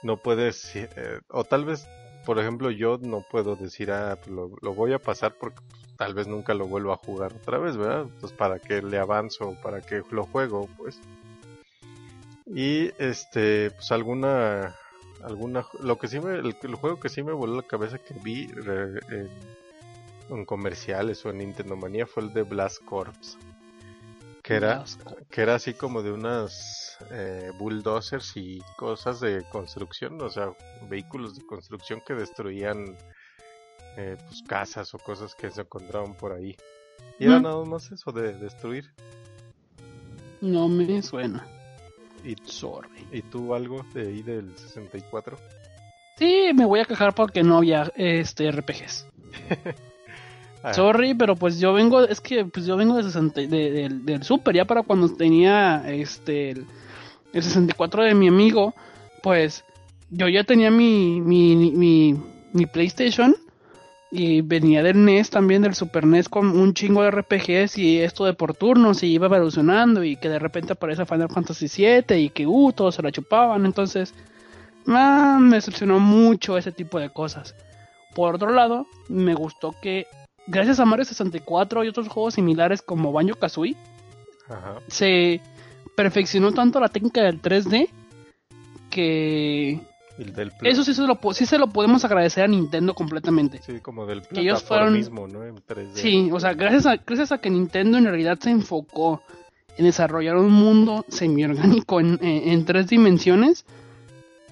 A: no puedes, eh, o tal vez, por ejemplo, yo no puedo decir, ah, pues lo, lo voy a pasar porque pues, tal vez nunca lo vuelva a jugar otra vez, ¿verdad? Pues para que le avanzo, para que lo juego, pues. Y este, pues alguna, alguna, lo que sí me, el, el juego que sí me voló la cabeza que vi re- en comerciales o en Nintendo Manía fue el de Blast Corps. Que era, que era así como de unas eh, bulldozers y cosas de construcción, o sea, vehículos de construcción que destruían eh, pues casas o cosas que se encontraban por ahí. Y era
B: Ujú.
A: nada más eso de destruir.
B: No me suena.
A: ¿Y,
B: Sorry.
A: y tú algo de ahí del 64?
B: Sí, me voy a quejar porque no había este RPGs.
A: Ah,
B: Sorry, pero pues yo vengo, es que pues yo vengo de 60 de- del- del Super, ya para cuando tenía este el, el 64 de mi amigo, pues yo ya tenía mi, mi, mi, mi PlayStation y venía del NES también, del Super NES con un chingo de RPGs y esto de por turnos y iba evolucionando y que de repente aparece Final Fantasy VII y que uh, todos se la chupaban, entonces ah, me decepcionó mucho ese tipo de cosas. Por otro lado, me gustó que gracias a Mario 64 y otros juegos similares como Banjo Kazooie,
A: Ajá.
B: se perfeccionó tanto la técnica del 3D que
A: El del pla-
B: eso sí se, lo, sí se lo podemos agradecer a Nintendo completamente.
A: Sí, como del
B: que ellos fueron-
A: mismo, ¿no? En 3D.
B: Sí, o sea, gracias a, gracias a que Nintendo en realidad se enfocó en desarrollar un mundo semiorgánico en, en, en tres dimensiones,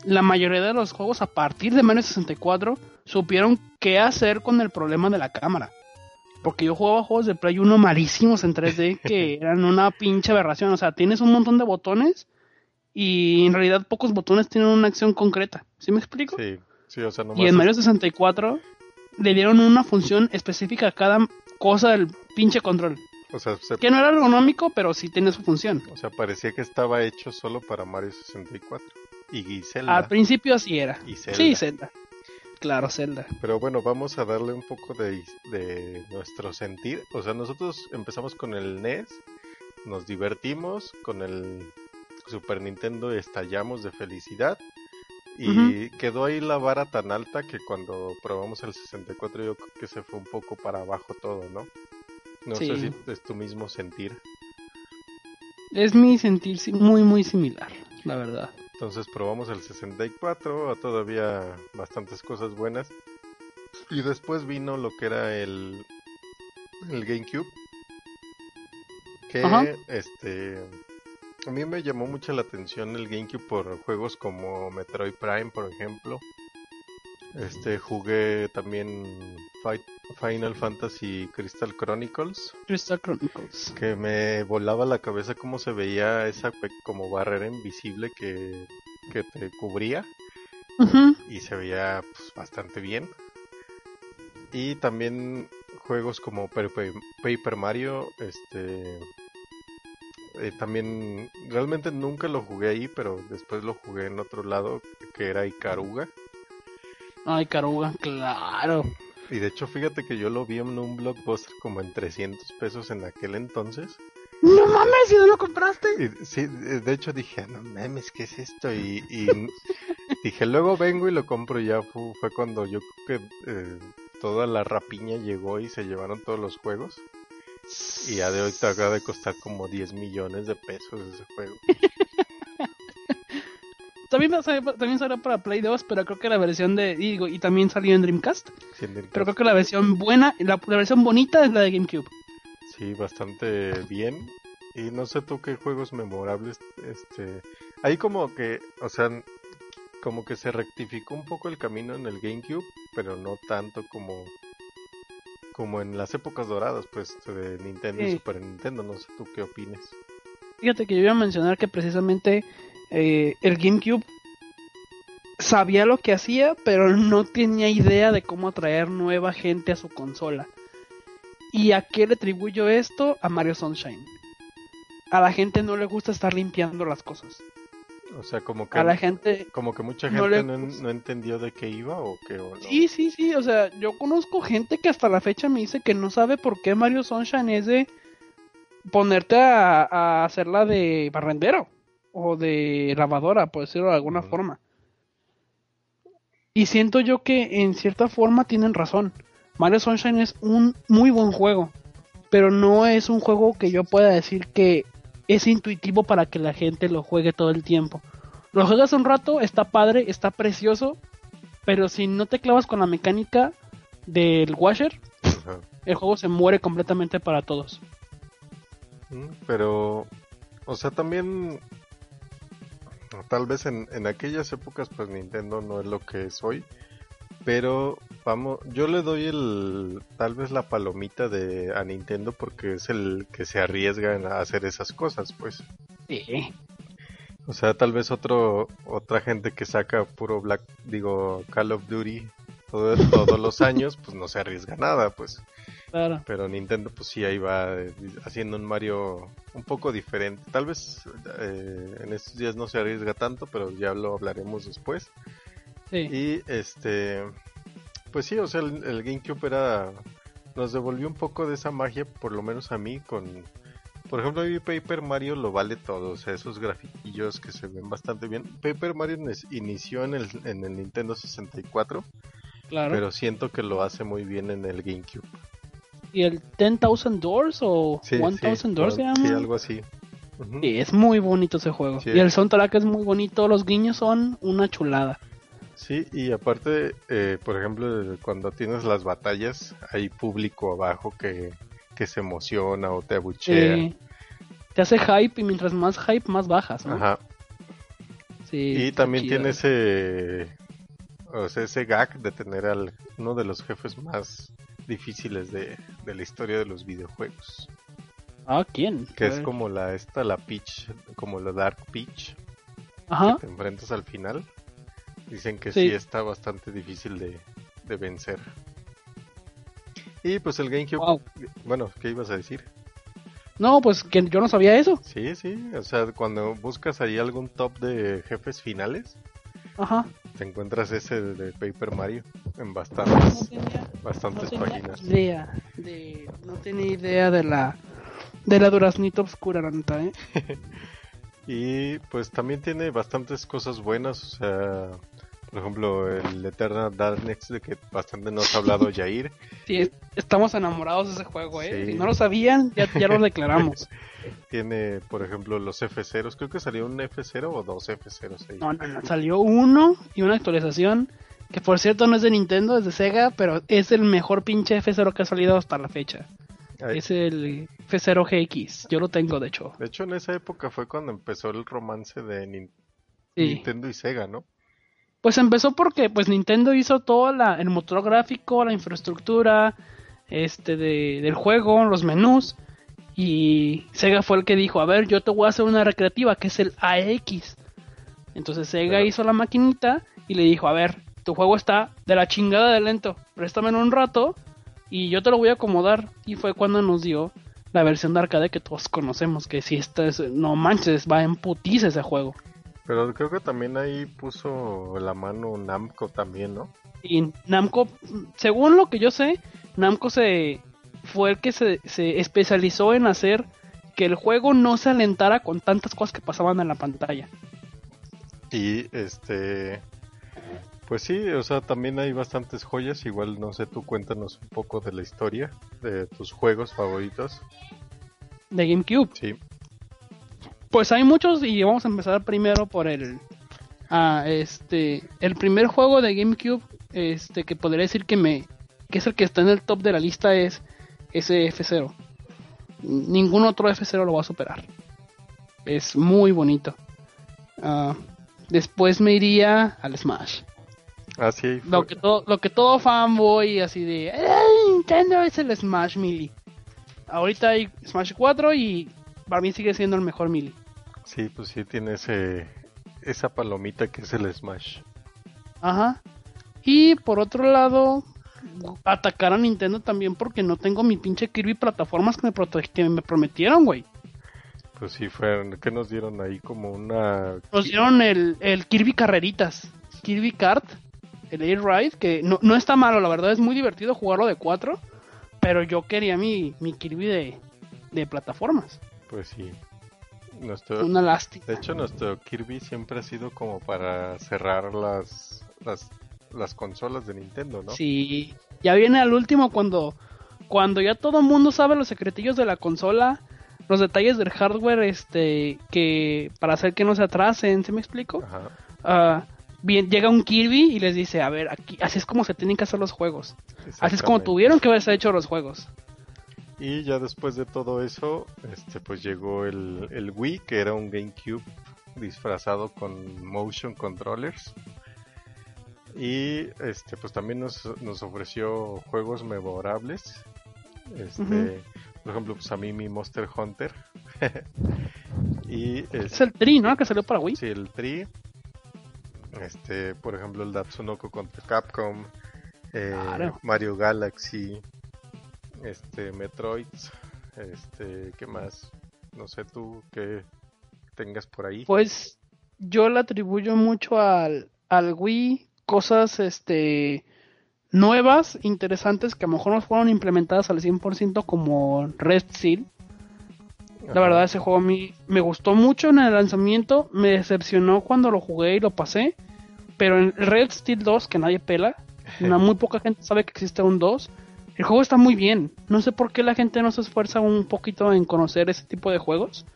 B: la mayoría de los juegos a partir de Mario 64 supieron qué hacer con el problema de la cámara. Porque yo jugaba juegos de Play 1 malísimos en 3D que eran una pinche aberración. O sea, tienes un montón de botones y en realidad pocos botones tienen una acción concreta. ¿Sí me explico?
A: Sí, sí, o sea, nomás
B: Y en Mario 64 le dieron una función específica a cada cosa del pinche control.
A: o sea, se-
B: Que no era ergonómico, pero sí tiene su función.
A: o sea, parecía que estaba hecho solo para Mario 64. Y Zelda.
B: Al principio así era.
A: Y Zelda.
B: Sí, Zelda. Claro, Zelda.
A: Pero bueno, vamos a darle un poco de, de nuestro sentir. O sea, nosotros empezamos con el NES, nos divertimos, con el Super Nintendo estallamos de felicidad. Y quedó ahí la vara tan alta que cuando probamos el 64 yo creo que se fue un poco para abajo todo, ¿no? No sé si es tu mismo sentir.
B: Es mi sentir muy, muy similar, la verdad.
A: Entonces probamos el 64, todavía bastantes cosas buenas. Y después vino lo que era el, el GameCube. Que
B: Ajá.
A: este a mí me llamó mucho la atención el GameCube por juegos como Metroid Prime, por ejemplo. Este, jugué también Fight- Final Fantasy Crystal Chronicles,
B: Crystal Chronicles.
A: que me volaba la cabeza cómo se veía esa como barrera invisible que, que te cubría y se veía pues, bastante bien. Y también juegos como Paper Mario, este eh, también realmente nunca lo jugué ahí, pero después lo jugué en otro lado que era Ikaruga.
B: Ay, Caruga, claro.
A: Y de hecho, fíjate que yo lo vi en un blockbuster como en 300 pesos en aquel entonces.
B: No mames, ¿y no lo compraste?
A: Y sí, de hecho dije, no mames, ¿qué es esto? Y, y dije, luego vengo y lo compro. Y ya fu- fue, cuando yo creo que eh, toda la rapiña llegó y se llevaron todos los juegos. Y ya de hoy te acaba de costar como 10 millones de pesos ese juego.
B: También, salió- también salió para Play 2, pero creo que la versión de. Y, digo, y también salió en Dreamcast. Pero creo que la versión buena, la, la versión bonita es la de GameCube.
A: Sí, bastante bien. Y no sé tú qué juegos memorables, este, ahí como que, o sea, como que se rectificó un poco el camino en el GameCube, pero no tanto como, como en las épocas doradas, pues, de Nintendo y. Super Nintendo. No sé tú qué opines.
B: Fíjate que yo iba a mencionar que precisamente eh, el GameCube sabía lo que hacía, pero no tenía idea de cómo atraer nueva gente a su consola. ¿Y a qué le atribuyo esto? A Mario Sunshine. A la gente no le gusta estar limpiando las cosas.
A: O sea, como que,
B: A la gente...
A: como que mucha
B: no
A: gente
B: le
A: no, entendió de qué iba o qué o no.
B: Sí, sí, sí, o sea, yo conozco gente que hasta la fecha me dice que no sabe por qué Mario Sunshine es de ponerte a, a hacerla de barrendero o de lavadora, por decirlo de alguna forma. Y siento yo que en cierta forma tienen razón. Mario Sunshine es un muy buen juego, pero no es un juego que yo pueda decir que es intuitivo para que la gente lo juegue todo el tiempo. Lo juegas un rato, está padre, está precioso, pero si no te clavas con la mecánica del washer,
A: Ajá.
B: el juego se muere completamente para todos.
A: Mm, Pero, o sea, también, tal vez en, en aquellas épocas, pues Nintendo no es lo que es hoy. Pero, vamos, yo le doy el, tal vez la palomita de a Nintendo porque es el que se arriesga en hacer esas cosas, pues.
B: Sí.
A: O sea, tal vez otro, otra gente que saca puro Black, digo, Call of Duty todo- todos los años, pues no se arriesga nada, pues.
B: Claro.
A: Pero Nintendo pues sí ahí va eh, haciendo un Mario un poco diferente. Tal vez eh, en estos días no se arriesga tanto, pero ya lo hablaremos después.
B: Sí.
A: Y este, pues sí, o sea, el, el GameCube era, nos devolvió un poco de esa magia, por lo menos a mí, con, por ejemplo, mí Paper Mario lo vale todo, o sea, esos grafiquillos que se ven bastante bien. Paper Mario inició en el, en el Nintendo 64,
B: claro.
A: pero siento que lo hace muy bien en el GameCube.
B: ¿Y el 10,000 Doors o
A: Sí,
B: 1000
A: sí,
B: Doors se
A: sí,
B: llama?
A: algo así.
B: Sí, es muy bonito ese juego.
A: Sí.
B: Y el soundtrack es muy bonito, los guiños son una chulada.
A: Sí, y aparte, eh, por ejemplo, cuando tienes las batallas, hay público abajo que, que se emociona o te abuchea.
B: Eh, te hace hype y mientras más hype, más bajas, ¿no?
A: Ajá.
B: Sí,
A: Y también
B: chido.
A: tiene ese, o sea, ese gag de tener al uno de los jefes más difíciles de, de la historia de los videojuegos,
B: Ah, ¿quién?
A: que es como la esta la Peach, como la Dark Peach,
B: Ajá.
A: que te enfrentas al final. Dicen que
B: Sí.
A: sí, está bastante difícil de, de vencer. Y pues el GameCube,
B: Wow.
A: bueno, ¿qué ibas a decir?
B: No, pues que yo no sabía eso.
A: Sí, sí, o sea, cuando buscas ahí algún top de jefes finales,
B: Ajá.
A: te encuentras ese de Paper Mario en
B: No
A: bastantes,
B: tenía, no
A: bastantes
B: tenía
A: páginas.
B: idea de, no tenía idea de la de la duraznita oscura, la neta, ¿eh?
A: Y pues también tiene bastantes cosas buenas, o sea, por ejemplo, el Eternal Darkness de que bastante nos ha hablado Jair.
B: Sí, es- estamos enamorados de ese juego, ¿eh?
A: Sí.
B: Si no lo sabían, ya, ya lo declaramos.
A: Tiene, por ejemplo, los F0s, creo que salió un F0 o dos F0s ahí.
B: No, no, no, salió uno y una actualización que por cierto no es de Nintendo, es de Sega, pero es el mejor pinche F0 que ha salido hasta la fecha.
A: Ahí-
B: Es el F0 GX, yo lo tengo de hecho.
A: De hecho, en esa época fue cuando empezó el romance de
B: Sí,
A: Nintendo y Sega, ¿no?
B: Pues empezó porque pues Nintendo hizo todo la, el motor gráfico, la infraestructura este de, del juego, los menús. Y Sega fue el que dijo, a ver, yo te voy a hacer una recreativa, que es el AX. Entonces Sega hizo la maquinita y le dijo, a ver, tu juego está de la chingada de lento, préstamelo un rato y yo te lo voy a acomodar. Y fue cuando nos dio la versión de arcade que todos conocemos, que si esta es, no manches, va en putiza ese juego.
A: Pero creo que también ahí puso la mano Namco también, ¿no?
B: Y Namco, según lo que yo sé, Namco se fue el que se, se especializó en hacer que el juego no se alentara con tantas cosas que pasaban en la pantalla.
A: Y este, pues sí, o sea, también hay bastantes joyas. Igual, no sé, tú cuéntanos un poco de la historia de tus juegos favoritos.
B: De GameCube.
A: Sí.
B: Pues hay muchos y vamos a empezar primero por el, ah, este, el primer juego de GameCube, este, que podría decir que me, que es el que está en el top de la lista es ese F0. Ningún otro F0 lo va a superar. Es muy bonito. Ah, después me iría al Smash.
A: Ah, sí.
B: Lo que todo, lo que todo fanboy así de "Eh, Nintendo es el Smash Melee. Ahorita hay Smash 4 y para mí sigue siendo el mejor Melee.
A: Sí, pues sí, tiene ese, esa palomita que es el Smash.
B: Ajá. Y por otro lado, atacar a Nintendo también porque no tengo mi pinche Kirby plataformas que me, que me prometieron, güey.
A: Pues sí, fueron, que nos dieron ahí como una...
B: Nos dieron el, el Kirby Carreritas, Kirby Kart, el Air Ride, que no, no está malo, la verdad es muy divertido jugarlo de 4, pero yo quería mi, mi Kirby de, de plataformas.
A: Pues sí. Nuestro,
B: Una lástima.
A: de hecho, nuestro Kirby siempre ha sido como para cerrar las, las, las consolas de Nintendo, ¿no?
B: Sí, ya viene al último cuando, cuando ya todo el mundo sabe los secretillos de la consola, los detalles del hardware, este, que para hacer que no se atrasen, ¿se me explico?
A: Ajá.
B: Ah, bien, llega un Kirby y les dice, a ver, aquí, así es como se tienen que hacer los juegos, así es como tuvieron que haberse hecho los juegos.
A: Y ya después de todo eso, este pues llegó el, el Wii, que era un GameCube disfrazado con motion controllers. Y este pues también nos, nos ofreció juegos memorables. Este, por ejemplo, pues a mí mi Monster Hunter. y
B: Es el Tri, ¿no? Que salió para Wii.
A: sí, el Tri. Este, por ejemplo, el Datsunoko contra Capcom. eh,
B: Claro.
A: Mario Galaxy. Este, Metroid. Este, ¿qué más? No sé tú qué tengas por ahí.
B: Pues yo le atribuyo mucho al, al Wii cosas este nuevas, interesantes, que a lo mejor no fueron implementadas al 100% como Red Steel. La
A: Ajá.
B: verdad ese juego a mí me gustó mucho en el lanzamiento, me decepcionó cuando lo jugué y lo pasé, pero en Red Steel 2, que nadie pela, una muy poca gente sabe que existe un 2, el juego está muy bien. No sé por qué la gente no se esfuerza un poquito en conocer ese tipo de juegos.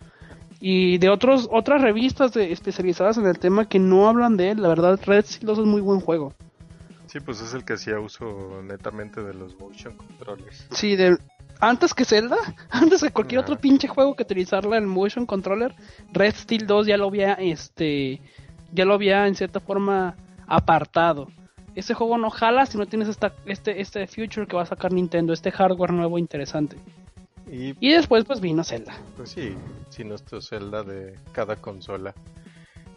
B: Y de otros otras revistas de- especializadas en el tema que no hablan de él, la verdad Red Steel 2 es muy buen juego.
A: Sí, pues es el que hacía uso netamente de los motion controllers.
B: Sí, de, antes que Zelda, antes que cualquier
A: Ajá.
B: otro pinche juego que utilizarla en motion controller, Red Steel 2 ya lo había este ya lo había en cierta forma apartado. Ese juego no jala si no tienes esta, este este future que va a sacar Nintendo, este hardware nuevo interesante.
A: Y
B: Y después pues vino Zelda.
A: pues sí, sí, nuestro Zelda de cada consola.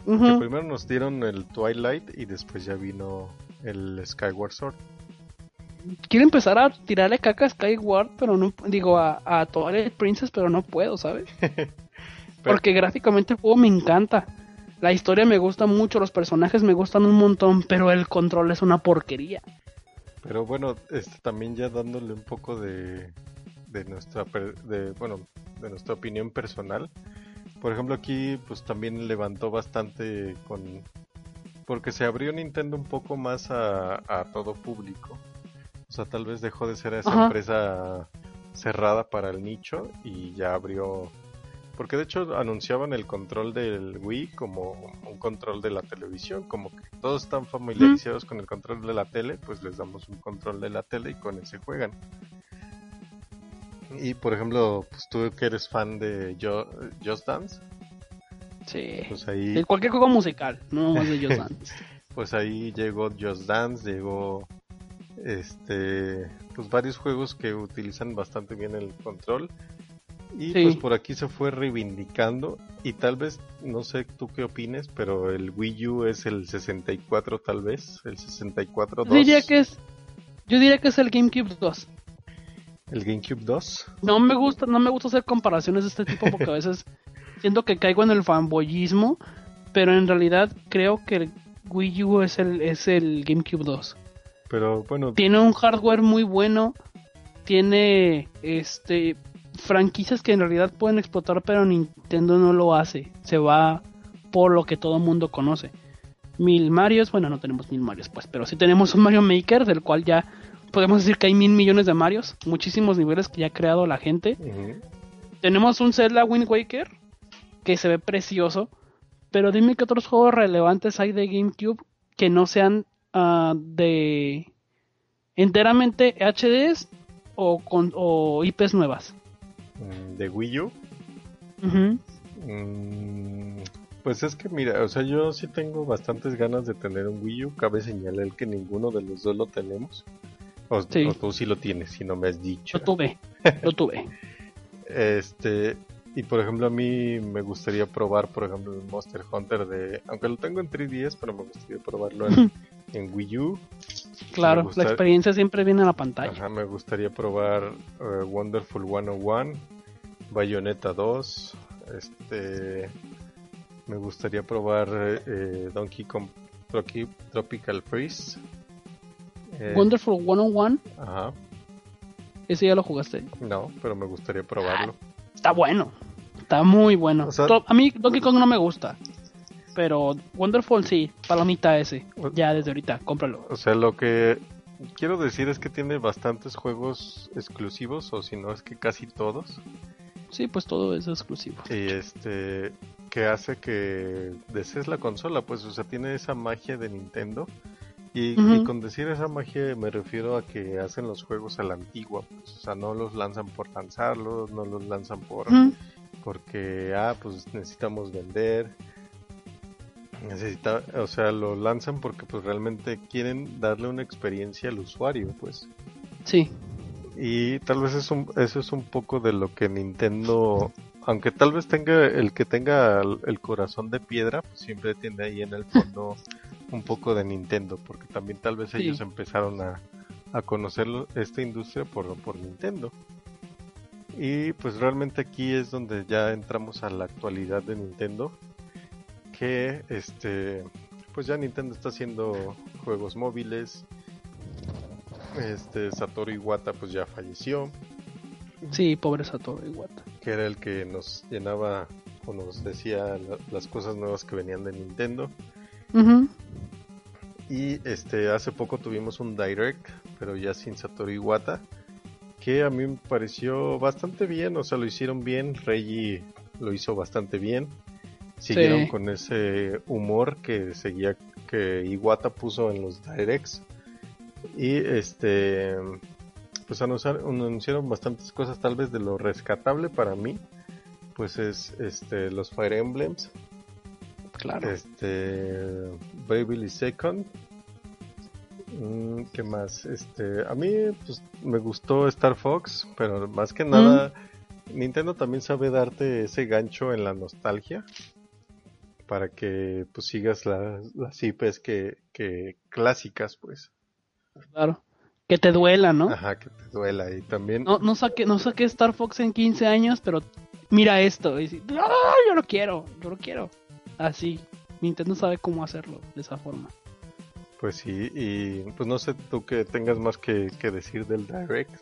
A: Que primero nos dieron el Twilight y después ya vino el Skyward Sword.
B: Quiero empezar a tirarle caca a Skyward, pero no digo a, a Twilight Princess, pero no puedo, ¿sabes? Porque gráficamente el juego me encanta. La historia me gusta mucho, los personajes me gustan un montón, pero el control es una porquería.
A: Pero bueno, este también ya dándole un poco de, de nuestra de, bueno, de nuestra opinión personal. Por ejemplo, aquí pues también levantó bastante con porque se abrió Nintendo un poco más a, a todo público. O sea, tal vez dejó de ser esa
B: Ajá.
A: empresa cerrada para el nicho y ya abrió porque de hecho anunciaban el control del Wii como un control de la televisión, como que todos están familiarizados con el control de la tele, pues les damos un control de la tele y con ese juegan. Y por ejemplo, pues tú que eres fan de Jo- Just Dance,
B: Sí.
A: pues ahí
B: De cualquier juego musical, no más de Just Dance.
A: pues ahí llegó Just Dance, llegó este pues varios juegos que utilizan bastante bien el control y
B: Sí.
A: pues por aquí se fue reivindicando y tal vez no sé tú qué opines pero el Wii U es el 64 tal vez el 64
B: Yo diría que es, yo diría que es el GameCube 2.
A: el GameCube 2
B: No me gusta, no me gusta hacer comparaciones de este tipo porque a veces siento que caigo en el fanboyismo, pero en realidad creo que el Wii U es el, es el GameCube 2.
A: pero bueno
B: Tiene un hardware muy bueno, tiene este franquicias que en realidad pueden explotar, pero Nintendo no lo hace. Se va por lo que todo el mundo conoce. Mil Marios, bueno, no tenemos mil Marios, pues, pero sí tenemos un Mario Maker, del cual ya podemos decir que hay mil millones de Marios, muchísimos niveles que ya ha creado la gente. Tenemos un Zelda Wind Waker que se ve precioso, pero dime qué otros juegos relevantes hay de GameCube que no sean ah, de enteramente HDs o con o IPs nuevas.
A: Mm, de Wii U. Mm, Pues es que mira, o sea, yo sí tengo bastantes ganas de tener un Wii U. Cabe señalar que ninguno de los dos lo tenemos. O,
B: Sí.
A: o tú sí lo tienes, si no me has dicho.
B: Lo tuve, lo tuve.
A: Este, y por ejemplo, a mí me gustaría probar, por ejemplo, el Monster Hunter de. Aunque lo tengo en 3DS, pero me gustaría probarlo en, en Wii U.
B: Claro,
A: gusta-
B: la experiencia siempre viene a la pantalla.
A: Ajá, me gustaría probar eh, Wonderful 101, Bayonetta 2, este me gustaría probar eh, Donkey Kong Tropi- Tropical Freeze. Eh,
B: Wonderful 101,
A: Ajá,
B: ese ya lo jugaste.
A: no, pero me gustaría probarlo.
B: Está bueno, está muy bueno.
A: O sea-
B: To- a mí Donkey Kong no me gusta, pero Wonderful sí, palomita ese. Ya desde ahorita, cómpralo.
A: O sea, lo que quiero decir es que tiene bastantes juegos exclusivos, o si no es que casi todos.
B: Sí, pues todo es exclusivo.
A: Y este que hace que desees la consola, pues, o sea, tiene esa magia de Nintendo. Y, con decir esa magia me refiero a que hacen los juegos a la antigua, pues, o sea, no los lanzan por lanzarlos, no los lanzan por porque ah, pues necesitamos vender. Necesita, o sea, lo lanzan porque pues realmente quieren darle una experiencia al usuario, pues.
B: Sí,
A: Y tal vez es un, eso es un poco de lo que Nintendo, aunque tal vez tenga el que tenga el, corazón de piedra, pues siempre tiene ahí en el fondo un poco de Nintendo, porque también tal vez
B: Sí.
A: ellos empezaron a, a conocer esta industria por, por Nintendo. Y pues realmente aquí es donde ya entramos a la actualidad de Nintendo, que este, pues ya Nintendo está haciendo juegos móviles, este Satoru Iwata pues ya falleció,
B: sí, pobre Satoru Iwata.
A: que era el que nos llenaba o nos decía la- las cosas nuevas que venían de Nintendo. Y este hace poco tuvimos un direct, pero ya sin Satoru Iwata, que a mí me pareció bastante bien, o sea, lo hicieron bien, Reggie lo hizo bastante bien. Siguieron
B: Sí.
A: con ese humor que seguía que Iwata puso en los directs. Y este pues anunciar- anunciaron bastantes cosas tal vez de lo rescatable para mí pues es este los Fire Emblems
B: Claro.
A: este Bravely Second Mm, ¿Qué más? Este, a mí pues me gustó Star Fox, pero más que nada Nintendo también sabe darte ese gancho en la nostalgia para que pues sigas las, las IPs que, que clásicas pues.
B: Claro. Que te duela, ¿no?
A: Ajá, que te duela y también
B: No, no saqué, no saqué Star Fox en 15 años, pero mira esto. Y dices, "Ah, yo lo quiero, yo lo quiero. Así. Nintendo sabe cómo hacerlo de esa forma.
A: pues sí y pues no sé tú que tengas más que, que decir del Direct.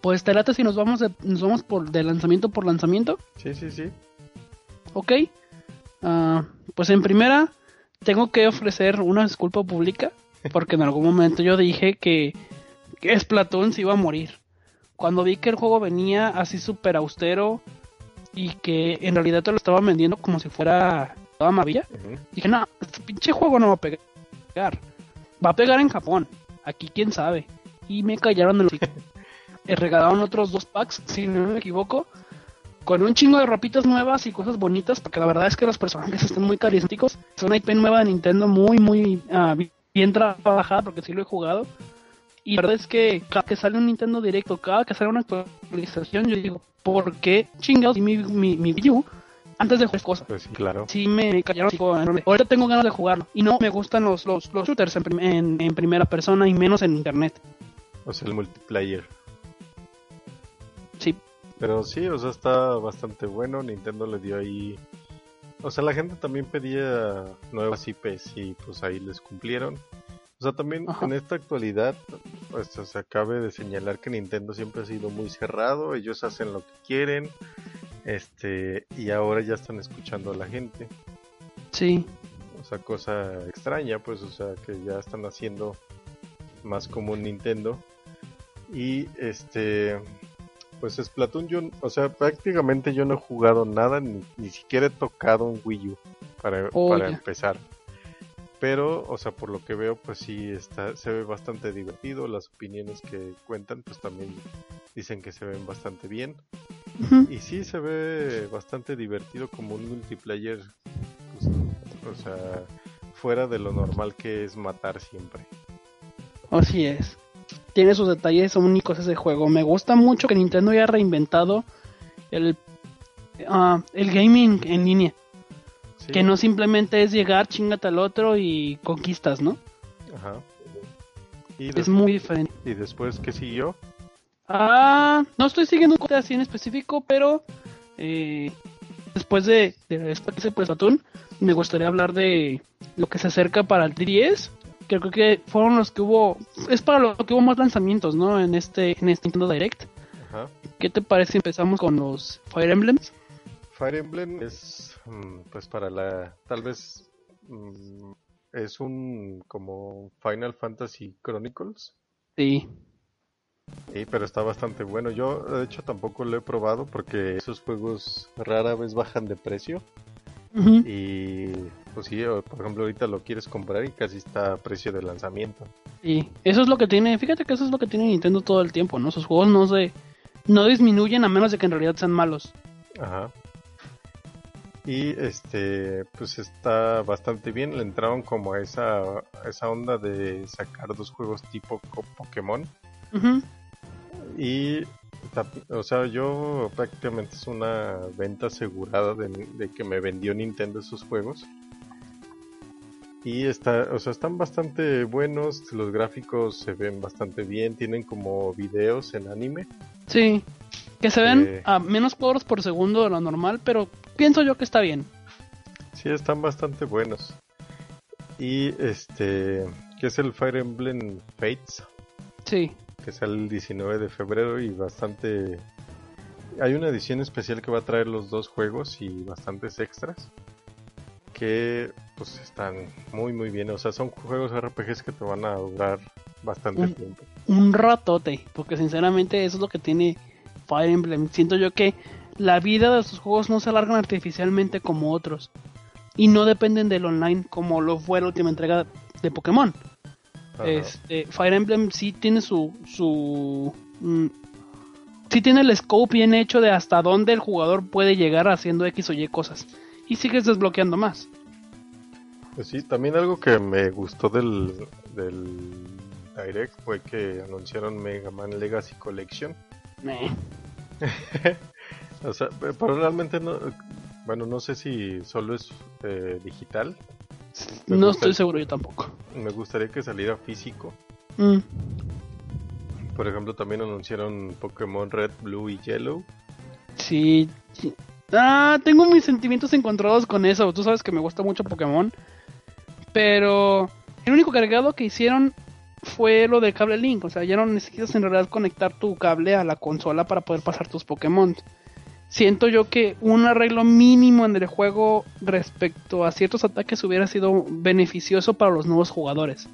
B: Pues te late si nos vamos de, nos vamos por de lanzamiento por lanzamiento,
A: Sí, sí, sí.
B: ¿ok? Ah, pues en primera tengo que ofrecer una disculpa pública porque en algún momento yo dije que, que Splatoon se iba a morir. Cuando vi que el juego venía así súper austero y que en realidad te lo estaban vendiendo como si fuera toda maravilla. Dije, no, este pinche juego no va a pegar. Va a pegar en Japón. Aquí quién sabe. Y me callaron el. Eh, regalaron otros dos packs, si no me equivoco. Con un chingo de ropitas nuevas y cosas bonitas, porque la verdad es que los personajes están muy carismáticos. Es una IP nueva de Nintendo muy, muy ah, bien trabajada, porque sí lo he jugado. Y la verdad es que cada que sale un Nintendo Directo, cada que sale una actualización, yo digo, ¿por qué chingados y mi, mi, mi Wii U antes de jugar cosas?
A: Pues sí, claro.
B: Sí me callaron enorme. Ahorita tengo ganas de jugarlo. Y no me gustan los, los, los shooters en, en, en primera persona y menos en internet.
A: O sea, el multiplayer. Pero sí, o sea, está bastante bueno. Nintendo le dio ahí. O sea, la gente también pedía nuevas IPs y pues ahí les cumplieron. O sea, también
B: Ajá.
A: en esta actualidad, pues se acabe de señalar que Nintendo siempre ha sido muy cerrado. Ellos hacen lo que quieren. Este, y ahora ya están escuchando a la gente.
B: sí.
A: O sea, cosa extraña, pues, o sea, que ya están haciendo más común Nintendo. Y este, pues Splatoon, yo, o sea, prácticamente yo no he jugado nada, ni, ni siquiera he tocado un Wii U para,
B: Oh,
A: para empezar. Pero, o sea, por lo que veo, pues sí, está, se ve bastante divertido. Las opiniones que cuentan, pues también dicen que se ven bastante bien. Y sí se ve bastante divertido como un multiplayer, pues, o sea, fuera de lo normal que es matar siempre.
B: Así es. Tiene sus detalles únicos ese juego. Me gusta mucho que Nintendo haya reinventado el, ah, el gaming en línea.
A: Sí,
B: Que no simplemente es llegar, chingate al otro y conquistas, ¿no?
A: Ajá. Y,
B: Es muy diferente.
A: y después, ¿qué siguió?
B: Ah, no estoy siguiendo un corte así en específico, pero eh, después de, de esto que me gustaría hablar de lo que se acerca para el 10. Creo que fueron los que hubo, es para lo que hubo más lanzamientos, ¿no? En este, en este Nintendo Direct.
A: Ajá.
B: ¿Qué te parece si empezamos con los Fire Emblems?
A: Fire Emblem es, mm, pues para la, tal vez, mm, es un como Final Fantasy Chronicles.
B: Sí.
A: Sí, pero está bastante bueno. Yo, de hecho, tampoco lo he probado porque esos juegos rara vez bajan de precio. Y pues sí, por ejemplo, ahorita lo quieres comprar y casi está a precio de lanzamiento.
B: Sí. Eso es lo que tiene, fíjate que eso es lo que tiene Nintendo todo el tiempo, ¿no? Sus juegos no se, no disminuyen a menos de que en realidad sean malos.
A: Ajá. Y este, pues está bastante bien. Le entraron como a esa, a esa onda de sacar dos juegos tipo Pokémon.
B: Ujú.
A: Y, o sea, yo prácticamente es una venta asegurada de, de que me vendió Nintendo esos juegos. Y está, o sea, están bastante buenos, los gráficos se ven bastante bien, tienen como videos en anime.
B: Sí, que se ven
A: Eh.
B: a menos cuadros por segundo de lo normal, pero pienso yo que está bien.
A: Sí, están bastante buenos. Y este, que es el Fire Emblem Fates,
B: Sí,
A: que sale el 19 de febrero y bastante... Hay una edición especial que va a traer los dos juegos y bastantes extras que pues están muy muy bien. O sea, son juegos RPGs que te van a durar bastante
B: Un-
A: tiempo.
B: un ratote, porque sinceramente eso es lo que tiene Fire Emblem. Siento yo que la vida de sus juegos no se alargan artificialmente como otros y no dependen del online como lo fue la última entrega de Pokémon.
A: Ajá.
B: Este, Fire Emblem sí tiene su su mm, sí tiene el scope bien hecho de hasta dónde el jugador puede llegar haciendo X o Y cosas y sigues desbloqueando más.
A: Pues sí, también algo que me gustó del, del Direct fue que anunciaron Mega Man Legacy Collection.
B: Eh,
A: O sea, pe- pero realmente no, bueno, no sé si solo es eh, digital. Me
B: no
A: gusta
B: estoy seguro yo tampoco.
A: Me gustaría que saliera físico.
B: Mm,
A: Por ejemplo, también anunciaron Pokémon Red, Blue y Yellow.
B: sí, sí. Ah, tengo mis sentimientos encontrados con eso. Tú sabes que me gusta mucho Pokémon. Pero el único cargado que hicieron fue lo del cable Link. O sea, ya no necesitas en realidad conectar tu cable a la consola para poder pasar tus Pokémon. Siento yo que un arreglo mínimo en el juego respecto a ciertos ataques hubiera sido beneficioso para los nuevos jugadores.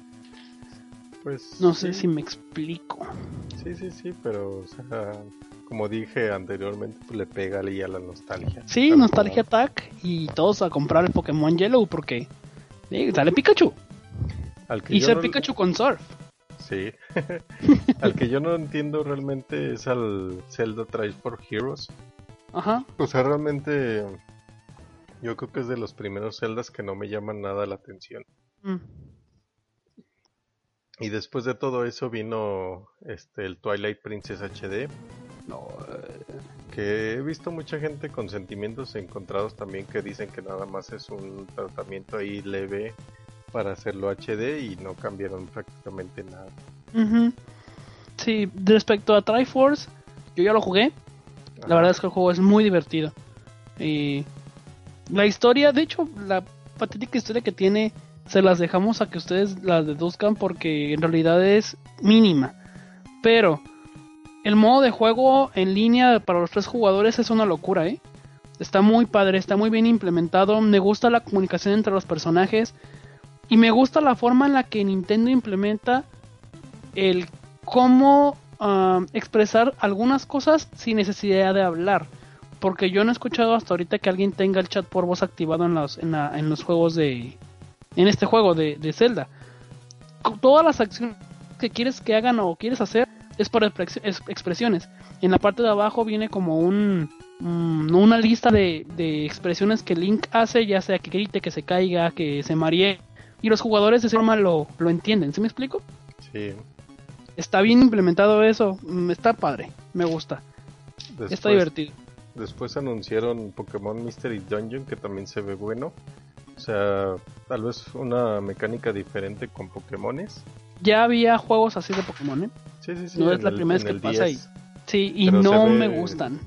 A: Pues
B: No sé
A: sí,
B: si me explico.
A: Sí, sí, sí, pero o sea, como dije anteriormente, pues le pega ahí a la nostalgia.
B: Sí,
A: Tal
B: Nostalgia
A: como-
B: Attack y todos a comprar el Pokémon Yellow porque sí, sale Pikachu.
A: Al que
B: Y ser
A: no-
B: Pikachu con Surf.
A: Sí. al que yo no entiendo realmente es al Zelda Trials for Heroes.
B: Ajá.
A: O sea, realmente yo creo que es de los primeros celdas que no me llaman nada la atención.
B: Mm.
A: Y después de todo eso vino este el Twilight Princess HD,
B: No, eh,
A: que he visto mucha gente con sentimientos encontrados también que dicen que nada más es un tratamiento ahí leve para hacerlo HD y no cambiaron prácticamente nada.
B: ujú. Sí, respecto a Triforce, yo ya lo jugué. La verdad es que el juego es muy divertido. Y la historia, de hecho, la patética historia que tiene, se las dejamos a que ustedes la deduzcan porque en realidad es mínima. Pero el modo de juego en línea para los tres jugadores es una locura, ¿eh? Está muy padre, está muy bien implementado. Me gusta la comunicación entre los personajes. Y me gusta la forma en la que Nintendo implementa el cómo ah, expresar algunas cosas sin necesidad de hablar. Porque yo no he escuchado hasta ahorita que alguien tenga el chat por voz activado en los, en la- en los juegos de. En este juego de, de Zelda. Todas las acciones que quieres que hagan o quieres hacer es por expres- es- expresiones. En la parte de abajo viene como un. mm, una lista de, de expresiones que Link hace, ya sea que grite, que se caiga, que se maree. Y los jugadores de esa forma lo, lo entienden. ¿Sí me explico?
A: Sí.
B: Está bien implementado eso. mm, Está padre. Me gusta.
A: Después,
B: Está divertido.
A: Después anunciaron Pokémon Mystery Dungeon que también se ve bueno. O sea, tal vez una mecánica diferente con Pokémones.
B: Ya había juegos así de Pokémon, ¿eh?
A: Sí, sí, sí.
B: No es la
A: el-
B: primera vez que pasa
A: 10.
B: Sí, y
A: Pero
B: no
A: ve-
B: me gustan.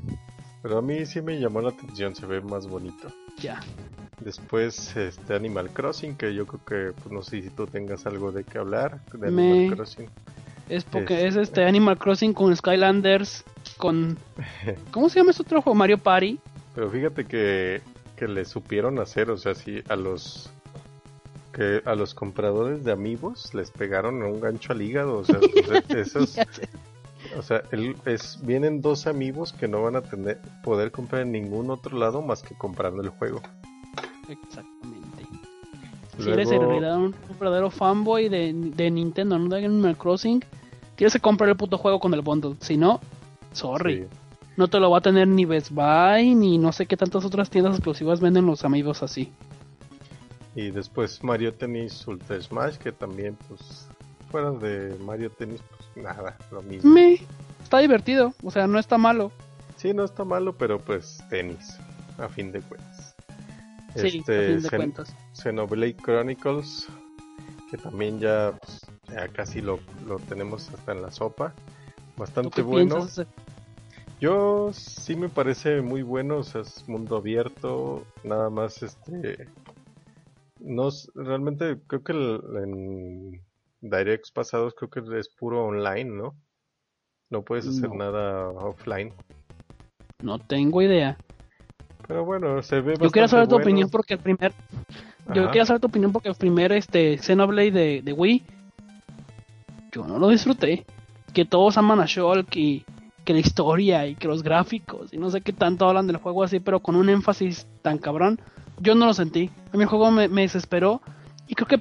A: Pero a mí sí me llamó la atención, se ve más bonito.
B: Ya.
A: Después este Animal Crossing, que yo creo que pues, no sé si tú tengas algo de qué hablar de
B: Me-
A: Animal Crossing.
B: Es porque
A: Es-
B: es este Animal Crossing con Skylanders, con... ¿Cómo se llama este otro juego? Mario Party.
A: Pero fíjate que, que le supieron hacer, o sea, sí, a los que a los compradores de amigos les pegaron un gancho al hígado, o sea, esos, o sea, el- es, vienen dos amigos que no van a tener poder comprar en ningún otro lado más que comprando el juego.
B: Exactamente. Si eres en un, un verdadero fanboy de, de Nintendo, no de Animal Crossing, tienes que comprar el puto juego con el bundle. Si no, sorry.
A: sí.
B: No te lo va a tener ni Best Buy, ni no sé qué tantas otras tiendas exclusivas venden los amigos así.
A: Y después Mario Tennis Ultra Smash, que también, pues, fuera de Mario Tennis, pues nada, lo mismo.
B: Me, está divertido, o sea, no está malo.
A: Sí, no está malo, pero pues tenis, a fin de cuentas.
B: Sí,
A: Este, Xen-. Xenoblade Chronicles, que también ya, pues, ya casi lo, lo tenemos hasta en la sopa.
B: ¿Tú
A: Bastante bueno.
B: piensas?
A: Yo sí me parece muy bueno, o sea, es mundo abierto, nada más este no realmente creo que el- en directs pasados creo que es puro online, ¿no? No puedes hacer
B: No.
A: nada offline.
B: No tengo idea.
A: Pero bueno, se ve
B: Yo quiero
A: bastante
B: saber tu
A: bueno.
B: opinión porque el primer. Yo quiero saber tu opinión porque el primer este Xenoblade de, de Wii. Yo no lo disfruté. Que todos aman a Shulk y que la historia y que los gráficos y no sé qué tanto hablan del juego así, pero con un énfasis tan cabrón. Yo no lo sentí. A mí el juego me, me desesperó y creo que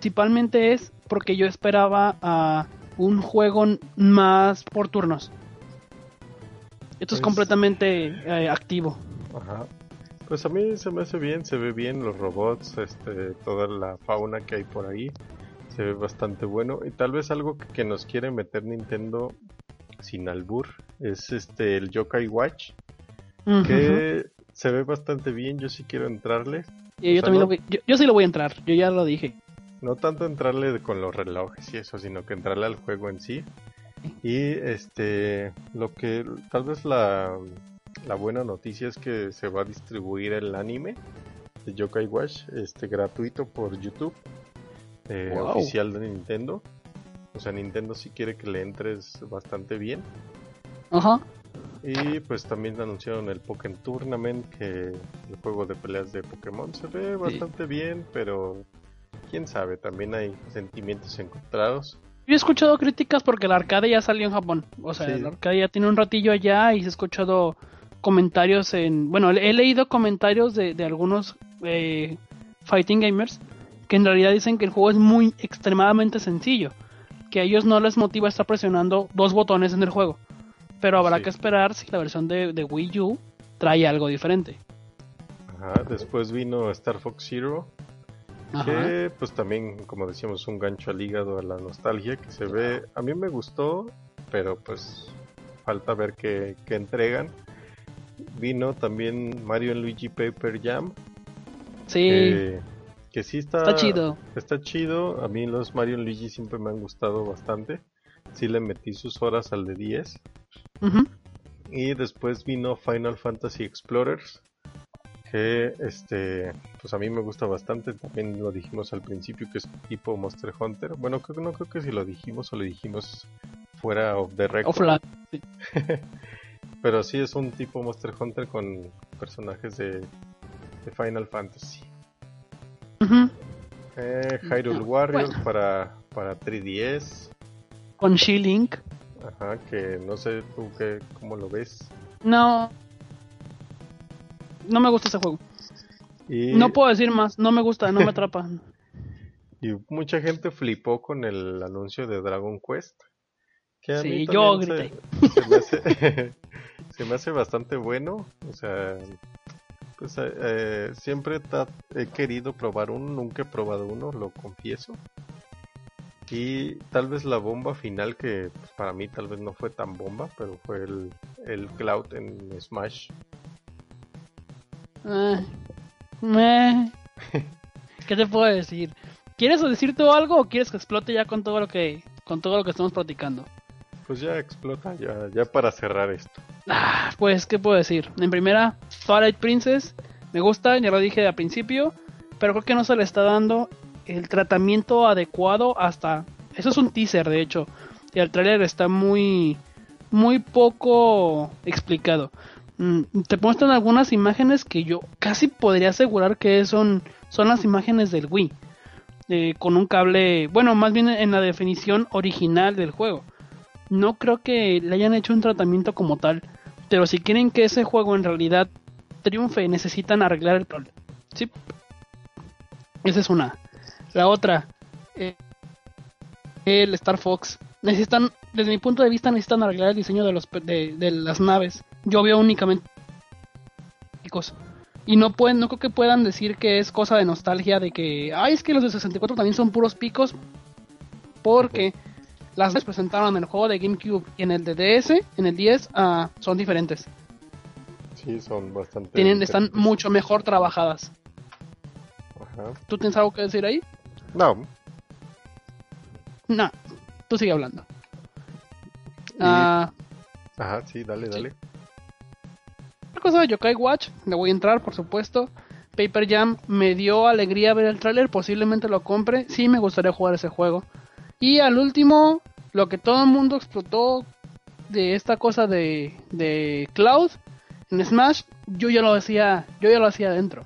B: principalmente es porque yo esperaba a un juego más por turnos. Esto es
A: Pues-
B: completamente eh, activo.
A: Ajá. Pues a mí se me hace bien, se ve bien los robots, este, toda la fauna que hay por ahí, se ve bastante bueno y tal vez algo que, que nos quiere meter Nintendo sin albur es este el Yokai Watch que se ve bastante bien, yo sí quiero entrarle,
B: Y yo,
A: O sea,
B: también
A: no-
B: lo voy- yo, yo sí lo voy a entrar, yo ya lo dije.
A: no tanto entrarle con los relojes y eso, sino que entrarle al juego en sí. Y este, lo que tal vez la, la buena noticia es que se va a distribuir el anime de Yokai Watch este, gratuito por YouTube, eh,
B: Wow.
A: oficial de Nintendo. O sea, Nintendo si quiere que le entres bastante bien.
B: Ajá.
A: Y pues también anunciaron el Pokémon Tournament, que el juego de peleas de Pokémon se ve bastante bien, pero quién sabe, también hay sentimientos encontrados.
B: Yo he escuchado críticas porque el arcade ya salió en Japón. O sea,
A: Sí.
B: el arcade ya tiene un ratillo allá y se ha escuchado comentarios en... Bueno, he leído comentarios de, de algunos eh, fighting gamers que en realidad dicen que el juego es muy extremadamente sencillo. Que a ellos no les motiva estar presionando dos botones en el juego. pero habrá
A: Sí.
B: que esperar si la versión de, de Wii U trae algo diferente.
A: Ajá, después vino Star Fox Zero,
B: Ajá.
A: que pues también, como decíamos, un gancho al hígado a la nostalgia que se ve. A mí me gustó, pero pues falta ver qué, qué entregan. Vino también Mario Luigi Paper Jam,
B: Sí,
A: que, que sí está,
B: está chido.
A: Está chido. A mí los Mario Luigi siempre me han gustado bastante. Sí le metí sus horas al de 10.
B: Ujú.
A: Y después vino Final Fantasy Explorers. Que este, pues a mí me gusta bastante. También lo dijimos al principio que es tipo Monster Hunter. Bueno, creo que no creo que si lo dijimos o lo dijimos fuera of the record.
B: Offline.
A: Pero sí es un tipo Monster Hunter con personajes de, de Final Fantasy.
B: Ujú.
A: Eh, Hyrule
B: Ah,
A: Warriors
B: bueno.
A: para, para 3DS.
B: Con She-Link.
A: Ajá, que no sé tú qué, cómo lo ves.
B: No. No me gusta ese juego.
A: Y,
B: No puedo decir más. No me gusta, no me atrapa.
A: y mucha gente flipó con el anuncio de Dragon Quest. Que a
B: Sí,
A: mí
B: yo
A: también se- Se, me hace, se me hace bastante bueno. O sea, pues eh, eh, siempre he querido probar uno, nunca he probado uno, lo confieso. Y tal vez la bomba final, que pues, para mí tal vez no fue tan bomba, pero fue el, el Cloud en Smash.
B: Eh, meh. ¿Qué te puedo decir? ¿Quieres decir tú algo o quieres que explote ya con todo lo que con todo lo que estamos platicando?
A: Pues ya explota, ya, ya para cerrar esto.
B: Ah, pues, ¿qué puedo decir? En primera, Twilight Princess me gusta, ya lo dije al principio, pero creo que no se le está dando el tratamiento adecuado hasta... Eso es un teaser, de hecho. Y el trailer está muy, muy poco explicado. Mm, te muestran algunas imágenes que yo casi podría asegurar que son, son las imágenes del Wii. eh, con un cable, bueno, más bien en la definición original del juego. No creo que le hayan hecho un tratamiento como tal. Pero si quieren que ese juego en realidad triunfe, necesitan arreglar el problema. Sí. Esa es una. La otra, eh, el Star Fox. Necesitan, desde mi punto de vista, necesitan arreglar el diseño de, los, de, de las naves. Yo veo únicamente picos. Y no pueden, no creo que puedan decir que es cosa de nostalgia de que, ay, es que los de 64 también son puros picos. Porque las que presentaron en el juego de GameCube y en el de DS, en el 10, ah, son diferentes.
A: Sí, son bastante.
B: Tienen, están mucho mejor trabajadas.
A: Ajá.
B: ¿Tú tienes algo que decir ahí?
A: No,
B: No, tú sigue hablando.
A: Y-
B: Ah,
A: ajá, sí, dale,
B: Sí. Cosa de Yokai Watch, le voy a entrar, por supuesto. Paper Jam me dio alegría ver el tráiler, posiblemente lo compre. Sí, me gustaría jugar ese juego. Y al último, lo que todo el mundo explotó de esta cosa de, de Cloud en Smash, yo ya lo hacía, yo ya lo hacía adentro.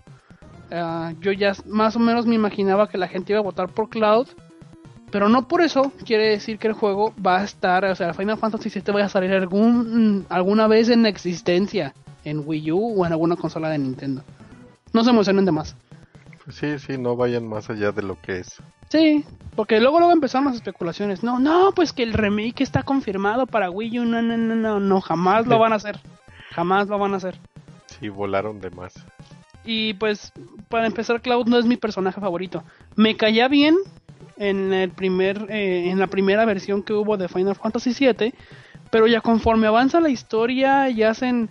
B: Ah, yo ya más o menos me imaginaba que la gente iba a votar por Cloud, pero no por eso quiere decir que el juego va a estar, o sea, Final Fantasy VII va a salir algún, alguna vez en existencia en Wii U o en alguna consola de Nintendo. No se emocionen de más.
A: Pues sí, sí, no vayan más allá de lo que es.
B: Sí, porque luego luego empezaron las especulaciones. No, no, pues que el remake está confirmado para Wii U. No, no, no, no, no, jamás lo van a hacer. Jamás lo van a hacer.
A: Sí, volaron de más.
B: Y pues, para empezar, Cloud no es mi personaje favorito. Me caía bien en el primer, eh, en la primera versión que hubo de Final Fantasy VII, pero ya conforme avanza la historia y hacen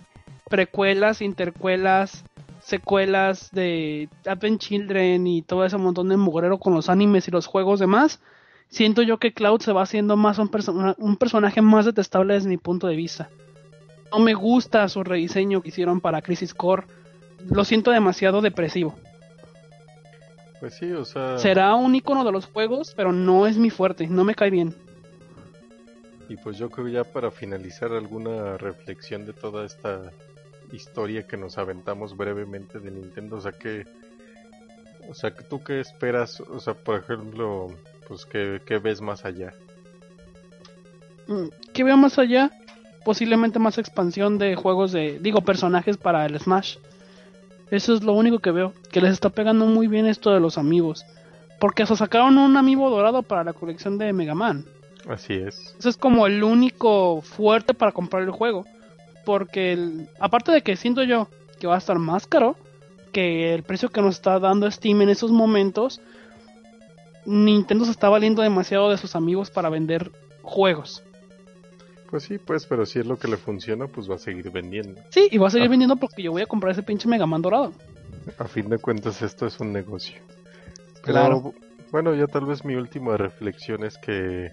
B: precuelas, intercuelas, secuelas de Advent Children y todo ese montón de mugrero con los animes y los juegos demás, siento yo que Cloud se va haciendo más un, un personaje más detestable desde mi punto de vista. No me gusta su rediseño que hicieron para Crisis Core. Lo siento demasiado depresivo.
A: Pues sí, o sea.
B: Será un icono de los juegos, pero no es mi fuerte, no me cae bien.
A: Y pues yo creo ya para finalizar alguna reflexión de toda esta historia que nos aventamos brevemente de Nintendo, o sea que o sea, ¿tú qué esperas? O sea, por ejemplo, pues ¿qué, qué ves más allá?
B: Mm, ¿Qué veo más allá? Posiblemente más expansión de juegos de, digo, personajes para el Smash. Eso es lo único que veo, que les está pegando muy bien esto de los amigos. Porque hasta sacaron un amiibo dorado para la colección de Mega Man.
A: Así es.
B: Eso es como el único fuerte para comprar el juego. Porque el- aparte de que siento yo que va a estar más caro que el precio que nos está dando Steam en esos momentos, Nintendo se está valiendo demasiado de sus amigos para vender juegos.
A: Pues sí, pues, pero si es lo que le funciona, pues va a seguir vendiendo.
B: Sí, y va a seguir
A: Ah.
B: vendiendo porque yo voy a comprar ese pinche Mega Man dorado.
A: A fin de cuentas, esto es un negocio. Pero,
B: Claro.
A: bueno, ya tal vez mi última reflexión es que,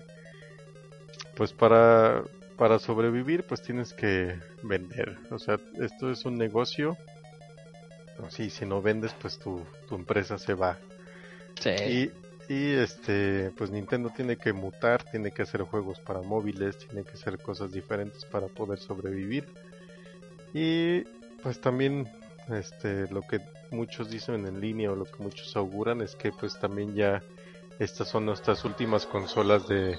A: pues para, para sobrevivir, pues tienes que vender. O sea, esto es un negocio. Sí, si no vendes, pues tu, tu empresa se va.
B: Sí.
A: Y, y este, pues Nintendo tiene que mutar, tiene que hacer juegos para móviles, tiene que hacer cosas diferentes para poder sobrevivir. Y pues también este lo que muchos dicen en línea o lo que muchos auguran es que pues también ya estas son nuestras últimas consolas de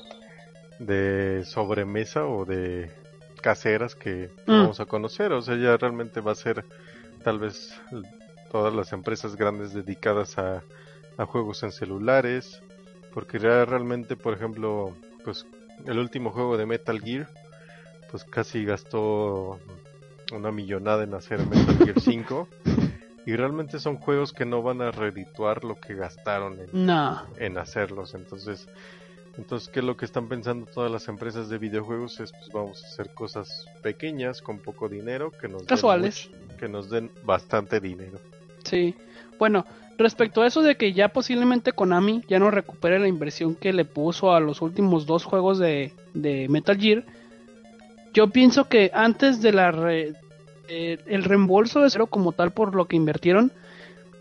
A: de sobremesa o de caseras que
B: Mm.
A: vamos a conocer, o sea, ya realmente va a ser tal vez todas las empresas grandes dedicadas a a juegos en celulares, porque ya realmente, por ejemplo, pues el último juego de Metal Gear, pues casi gastó una millonada en hacer Metal Gear 5, y realmente son juegos que no van a redituar lo que gastaron en,
B: No.
A: en hacerlos, entonces, entonces qué es lo que están pensando todas las empresas de videojuegos es pues vamos a hacer cosas pequeñas con poco dinero que nos den mucho- que nos den bastante dinero.
B: Sí. Bueno, respecto a eso de que ya posiblemente Konami ya no recupere la inversión que le puso a los últimos dos juegos de, de Metal Gear, yo pienso que antes de la re- eh, el reembolso de cero como tal por lo que invirtieron,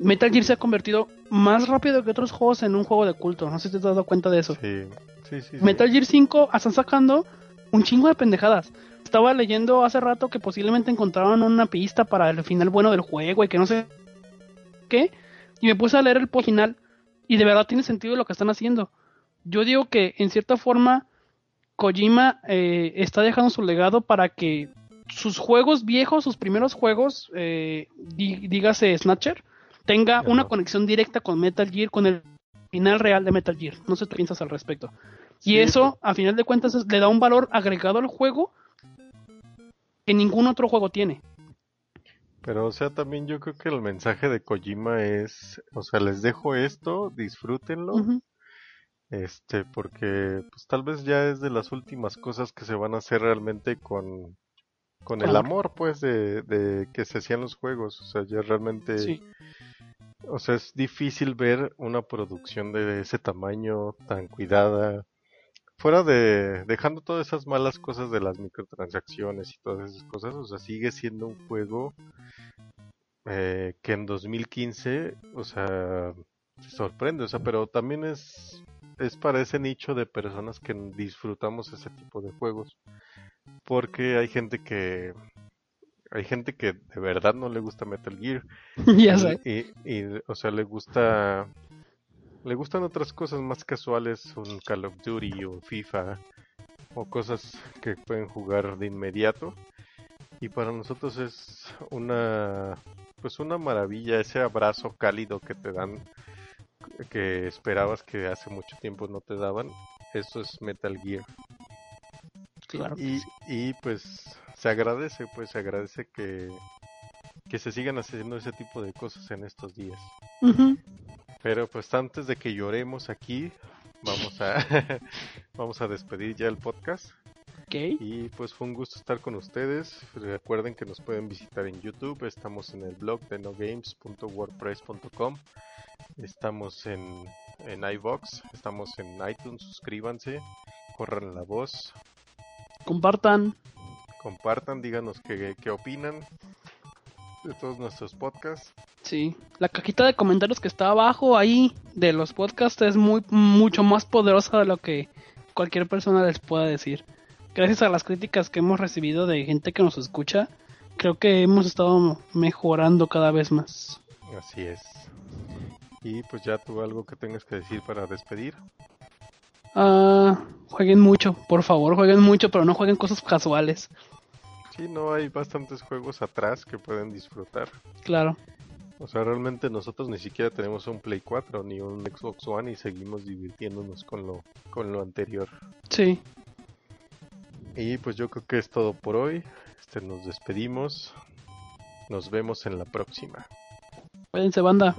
B: Metal Gear se ha convertido más rápido que otros juegos en un juego de culto. No sé si te has dado cuenta de eso.
A: Sí, sí, sí. sí.
B: Metal Gear 5 están sacando un chingo de pendejadas. Estaba leyendo hace rato que posiblemente encontraron una pista para el final bueno del juego y que no sé qué. Y me puse a leer el post final y de verdad tiene sentido lo que están haciendo. Yo digo que en cierta forma Kojima eh, está dejando su legado para que sus juegos viejos, sus primeros juegos, eh, dí- dígase Snatcher, tenga una conexión directa con Metal Gear, con el final real de Metal Gear. No sé qué piensas al respecto. Y
A: Sí,
B: eso, a final de cuentas, le da un valor agregado al juego que ningún otro juego tiene.
A: Pero, o sea, también yo creo que el mensaje de Kojima es, o sea, les dejo esto, disfrútenlo, este, porque pues tal vez ya es de las últimas cosas que se van a hacer realmente con, con el
B: Amor.
A: pues, de, de que se hacían los juegos, o sea, ya realmente,
B: Sí.
A: o sea, es difícil ver una producción de ese tamaño tan cuidada, fuera de, dejando todas esas malas cosas de las microtransacciones y todas esas cosas, o sea, sigue siendo un juego eh, que en 2015, o sea, sorprende, o sea, pero también es, es para ese nicho de personas que disfrutamos ese tipo de juegos, porque hay gente que, hay gente que de verdad no le gusta Metal Gear,
B: ya sé.
A: y, y, o sea, le gusta, le gustan otras cosas más casuales, un Call of Duty o FIFA, o cosas que pueden jugar de inmediato. Y para nosotros es una, pues una maravilla ese abrazo cálido que te dan, que esperabas que hace mucho tiempo no te daban. Eso es Metal Gear.
B: Claro.
A: Y,
B: sí.
A: y pues se agradece, pues se agradece que, que se sigan haciendo ese tipo de cosas en estos días. Pero pues antes de que lloremos aquí, vamos a vamos a despedir ya el podcast. Y pues fue un gusto estar con ustedes. Recuerden que nos pueden visitar en YouTube. Estamos en el blog de nogames.wordpress.com. Estamos en, en iVox. Estamos en iTunes. Suscríbanse. Corran la voz.
B: Compartan.
A: Compartan. Díganos qué, qué opinan de todos nuestros podcasts.
B: Sí. La cajita de comentarios que está abajo ahí de los podcasts es muy mucho más poderosa de lo que cualquier persona les pueda decir. Gracias a las críticas que hemos recibido de gente que nos escucha, creo que hemos estado mejorando cada vez más.
A: Así es. Y pues ya tú algo que tengas que decir para despedir.
B: Ah, jueguen mucho, por favor, jueguen mucho, pero no jueguen cosas casuales.
A: Sí, no hay bastantes juegos atrás que pueden disfrutar.
B: Claro.
A: O sea, realmente nosotros ni siquiera tenemos un Play 4 ni un Xbox One y seguimos divirtiéndonos con lo, con lo anterior.
B: Sí.
A: Y pues yo creo que es todo por hoy. Este, nos despedimos. Nos vemos en la próxima.
B: Cuídense, banda.